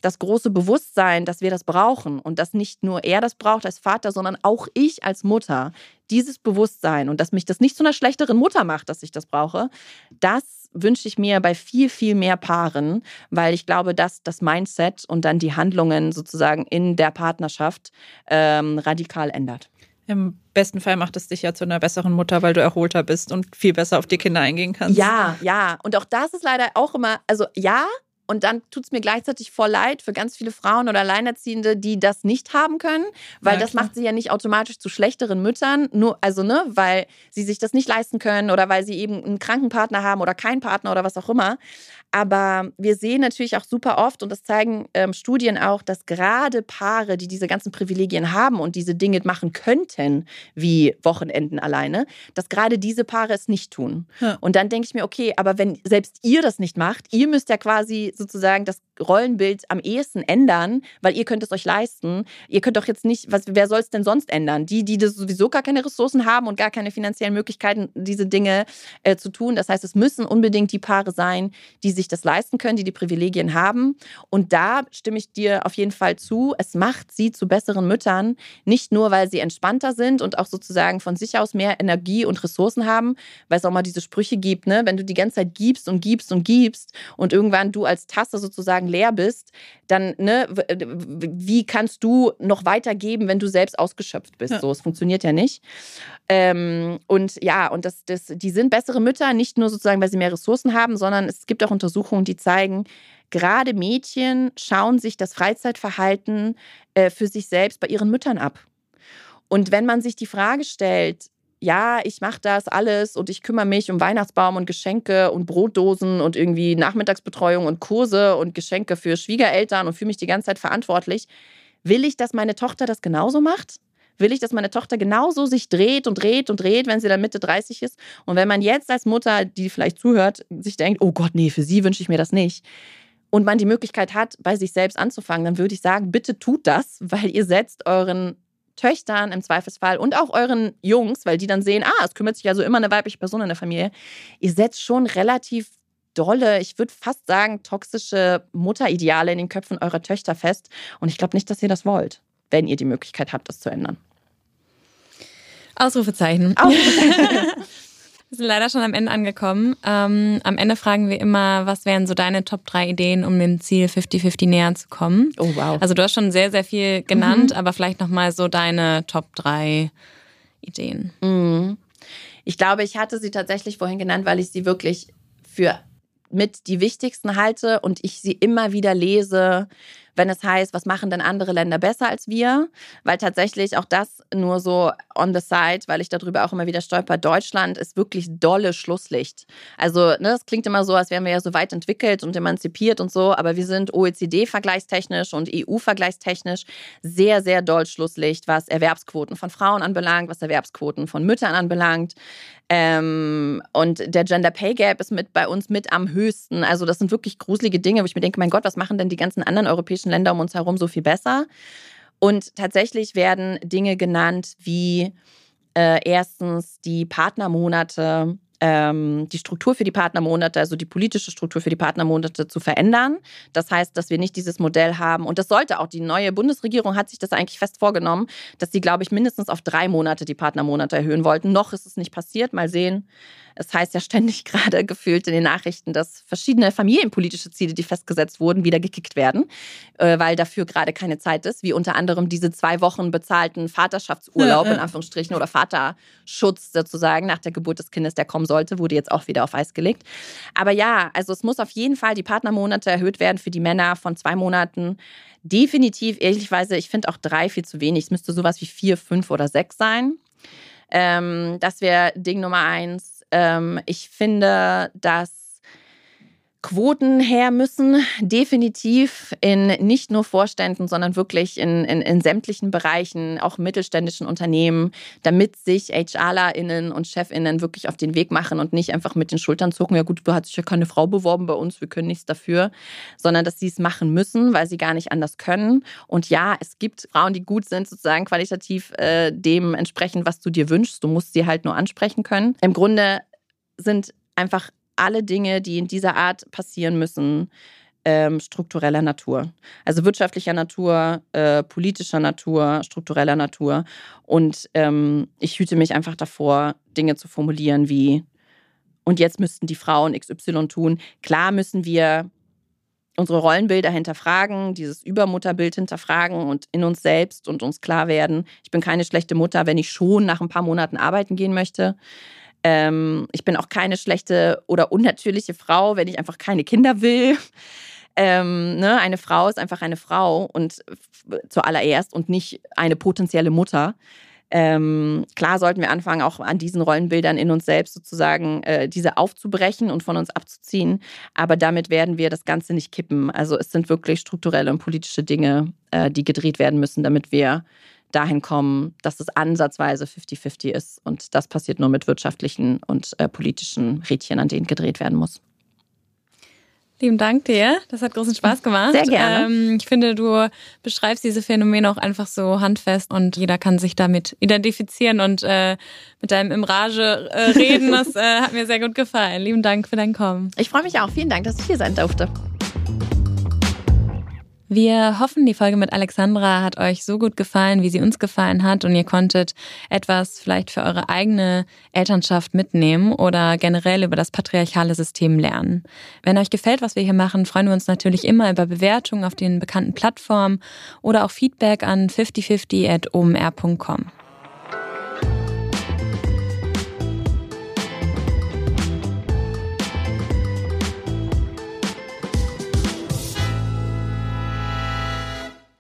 das große Bewusstsein, dass wir das brauchen und dass nicht nur er das braucht als Vater, sondern auch ich als Mutter, dieses Bewusstsein und dass mich das nicht zu einer schlechteren Mutter macht, dass ich das brauche, das wünsche ich mir bei viel, viel mehr Paaren, weil ich glaube, dass das Mindset und dann die Handlungen sozusagen in der Partnerschaft ähm, radikal ändert. Im besten Fall macht es dich ja zu einer besseren Mutter, weil du erholter bist und viel besser auf die Kinder eingehen kannst. Ja, ja. Und auch das ist leider auch immer, also ja, und dann tut es mir gleichzeitig voll leid für ganz viele Frauen oder Alleinerziehende, die das nicht haben können, weil ja, das macht sie ja nicht automatisch zu schlechteren Müttern, nur, also, ne, weil sie sich das nicht leisten können oder weil sie eben einen Krankenpartner haben oder keinen Partner oder was auch immer. Aber wir sehen natürlich auch super oft, und das zeigen ähm, Studien auch, dass gerade Paare, die diese ganzen Privilegien haben und diese Dinge machen könnten, wie Wochenenden alleine, dass gerade diese Paare es nicht tun. Ja. Und dann denke ich mir, okay, aber wenn selbst ihr das nicht macht, ihr müsst ja quasi sozusagen das Rollenbild am ehesten ändern, weil ihr könnt es euch leisten. Ihr könnt doch jetzt nicht, was, wer soll es denn sonst ändern? Die, die das sowieso gar keine Ressourcen haben und gar keine finanziellen Möglichkeiten, diese Dinge äh, zu tun. Das heißt, es müssen unbedingt die Paare sein, die sich das leisten können, die die Privilegien haben. Und da stimme ich dir auf jeden Fall zu. Es macht sie zu besseren Müttern, nicht nur, weil sie entspannter sind und auch sozusagen von sich aus mehr Energie und Ressourcen haben, weil es auch mal diese Sprüche gibt, ne? wenn du die ganze Zeit gibst und gibst und gibst und irgendwann du als Tasse sozusagen leer bist, dann ne, wie kannst du noch weitergeben, wenn du selbst ausgeschöpft bist? Ja. So, es funktioniert ja nicht. Ähm, und ja, und das, das, die sind bessere Mütter, nicht nur sozusagen, weil sie mehr Ressourcen haben, sondern es gibt auch Untersuchungen, die zeigen, gerade Mädchen schauen sich das Freizeitverhalten äh, für sich selbst bei ihren Müttern ab. Und wenn man sich die Frage stellt, ja, ich mache das alles und ich kümmere mich um Weihnachtsbaum und Geschenke und Brotdosen und irgendwie Nachmittagsbetreuung und Kurse und Geschenke für Schwiegereltern und fühle mich die ganze Zeit verantwortlich. Will ich, dass meine Tochter das genauso macht? Will ich, dass meine Tochter genauso sich dreht und dreht und dreht, wenn sie dann Mitte 30 ist. Und wenn man jetzt als Mutter, die vielleicht zuhört, sich denkt, oh Gott, nee, für sie wünsche ich mir das nicht. Und man die Möglichkeit hat, bei sich selbst anzufangen, dann würde ich sagen, bitte tut das, weil ihr setzt euren Töchtern im Zweifelsfall und auch euren Jungs, weil die dann sehen, ah, es kümmert sich also immer eine weibliche Person in der Familie. Ihr setzt schon relativ dolle, ich würde fast sagen, toxische Mutterideale in den Köpfen eurer Töchter fest. Und ich glaube nicht, dass ihr das wollt, wenn ihr die Möglichkeit habt, das zu ändern. Ausrufezeichen. Ausrufezeichen. Wir sind leider schon am Ende angekommen. Ähm, am Ende fragen wir immer, was wären so deine Top 3 Ideen, um dem Ziel 50-50 näher zu kommen? Oh, wow. Also du hast schon sehr, sehr viel genannt, mhm. aber vielleicht nochmal so deine Top 3 Ideen. Mhm. Ich glaube, ich hatte sie tatsächlich vorhin genannt, weil ich sie wirklich für mit die wichtigsten halte und ich sie immer wieder lese, wenn es heißt, was machen denn andere Länder besser als wir? Weil tatsächlich auch das nur so on the side, weil ich darüber auch immer wieder stolper, Deutschland ist wirklich dolle Schlusslicht. Also, ne, das klingt immer so, als wären wir ja so weit entwickelt und emanzipiert und so, aber wir sind OECD-vergleichstechnisch und EU-vergleichstechnisch sehr, sehr doll Schlusslicht, was Erwerbsquoten von Frauen anbelangt, was Erwerbsquoten von Müttern anbelangt. Ähm, und der Gender Pay Gap ist mit bei uns mit am höchsten. Also, das sind wirklich gruselige Dinge, wo ich mir denke, mein Gott, was machen denn die ganzen anderen europäischen Länder um uns herum so viel besser? Und tatsächlich werden Dinge genannt wie äh, erstens die Partnermonate ähm, die Struktur für die Partnermonate, also die politische Struktur für die Partnermonate zu verändern. Das heißt, dass wir nicht dieses Modell haben. Und das sollte auch die neue Bundesregierung hat sich das eigentlich fest vorgenommen, dass sie, glaube ich, mindestens auf drei Monate die Partnermonate erhöhen wollten. Noch ist es nicht passiert. Mal sehen, es heißt ja ständig gerade gefühlt in den Nachrichten, dass verschiedene familienpolitische Ziele, die festgesetzt wurden, wieder gekickt werden, äh, weil dafür gerade keine Zeit ist, wie unter anderem diese zwei Wochen bezahlten Vaterschaftsurlaub ja, ja. in Anführungsstrichen oder Vaterschutz sozusagen nach der Geburt des Kindes, der kommen sollte, wurde jetzt auch wieder auf Eis gelegt. Aber ja, also es muss auf jeden Fall die Partnermonate erhöht werden für die Männer von zwei Monaten. Definitiv, ehrlichweise, ich finde auch drei viel zu wenig. Es müsste sowas wie vier, fünf oder sechs sein. Ähm, das wäre Ding Nummer eins. Ähm, ich finde, dass Quoten her müssen, definitiv in nicht nur Vorständen, sondern wirklich in, in, in sämtlichen Bereichen, auch mittelständischen Unternehmen, damit sich HRlerInnen und ChefInnen wirklich auf den Weg machen und nicht einfach mit den Schultern zucken, ja gut, du hast sich ja keine Frau beworben bei uns, wir können nichts dafür, sondern dass sie es machen müssen, weil sie gar nicht anders können. Und ja, es gibt Frauen, die gut sind, sozusagen qualitativ äh, dementsprechend, was du dir wünschst. Du musst sie halt nur ansprechen können. Im Grunde sind einfach alle Dinge, die in dieser Art passieren müssen, ähm, struktureller Natur. Also wirtschaftlicher Natur, äh, politischer Natur, struktureller Natur. Und ähm, ich hüte mich einfach davor, Dinge zu formulieren wie, und jetzt müssten die Frauen XY tun. Klar müssen wir unsere Rollenbilder hinterfragen, dieses Übermutterbild hinterfragen und in uns selbst und uns klar werden, ich bin keine schlechte Mutter, wenn ich schon nach ein paar Monaten arbeiten gehen möchte. Ähm, ich bin auch keine schlechte oder unnatürliche Frau, wenn ich einfach keine Kinder will. Ähm, ne? Eine Frau ist einfach eine Frau und zuallererst und nicht eine potenzielle Mutter. Ähm, klar sollten wir anfangen, auch an diesen Rollenbildern in uns selbst sozusagen äh, diese aufzubrechen und von uns abzuziehen. Aber damit werden wir das Ganze nicht kippen. Also es sind wirklich strukturelle und politische Dinge, äh, die gedreht werden müssen, damit wir dahin kommen, dass es ansatzweise 50-50 ist. Und das passiert nur mit wirtschaftlichen und äh, politischen Rädchen, an denen gedreht werden muss. Lieben Dank dir. Das hat großen Spaß gemacht. Sehr gerne. Ähm, ich finde, du beschreibst diese Phänomene auch einfach so handfest und jeder kann sich damit identifizieren und äh, mit deinem im Rage äh, reden. Das äh, hat mir sehr gut gefallen. Lieben Dank für dein Kommen. Ich freue mich auch. Vielen Dank, dass ich hier sein durfte. Wir hoffen, die Folge mit Alexandra hat euch so gut gefallen, wie sie uns gefallen hat und ihr konntet etwas vielleicht für eure eigene Elternschaft mitnehmen oder generell über das patriarchale System lernen. Wenn euch gefällt, was wir hier machen, freuen wir uns natürlich immer über Bewertungen auf den bekannten Plattformen oder auch Feedback an 5050.omr.com.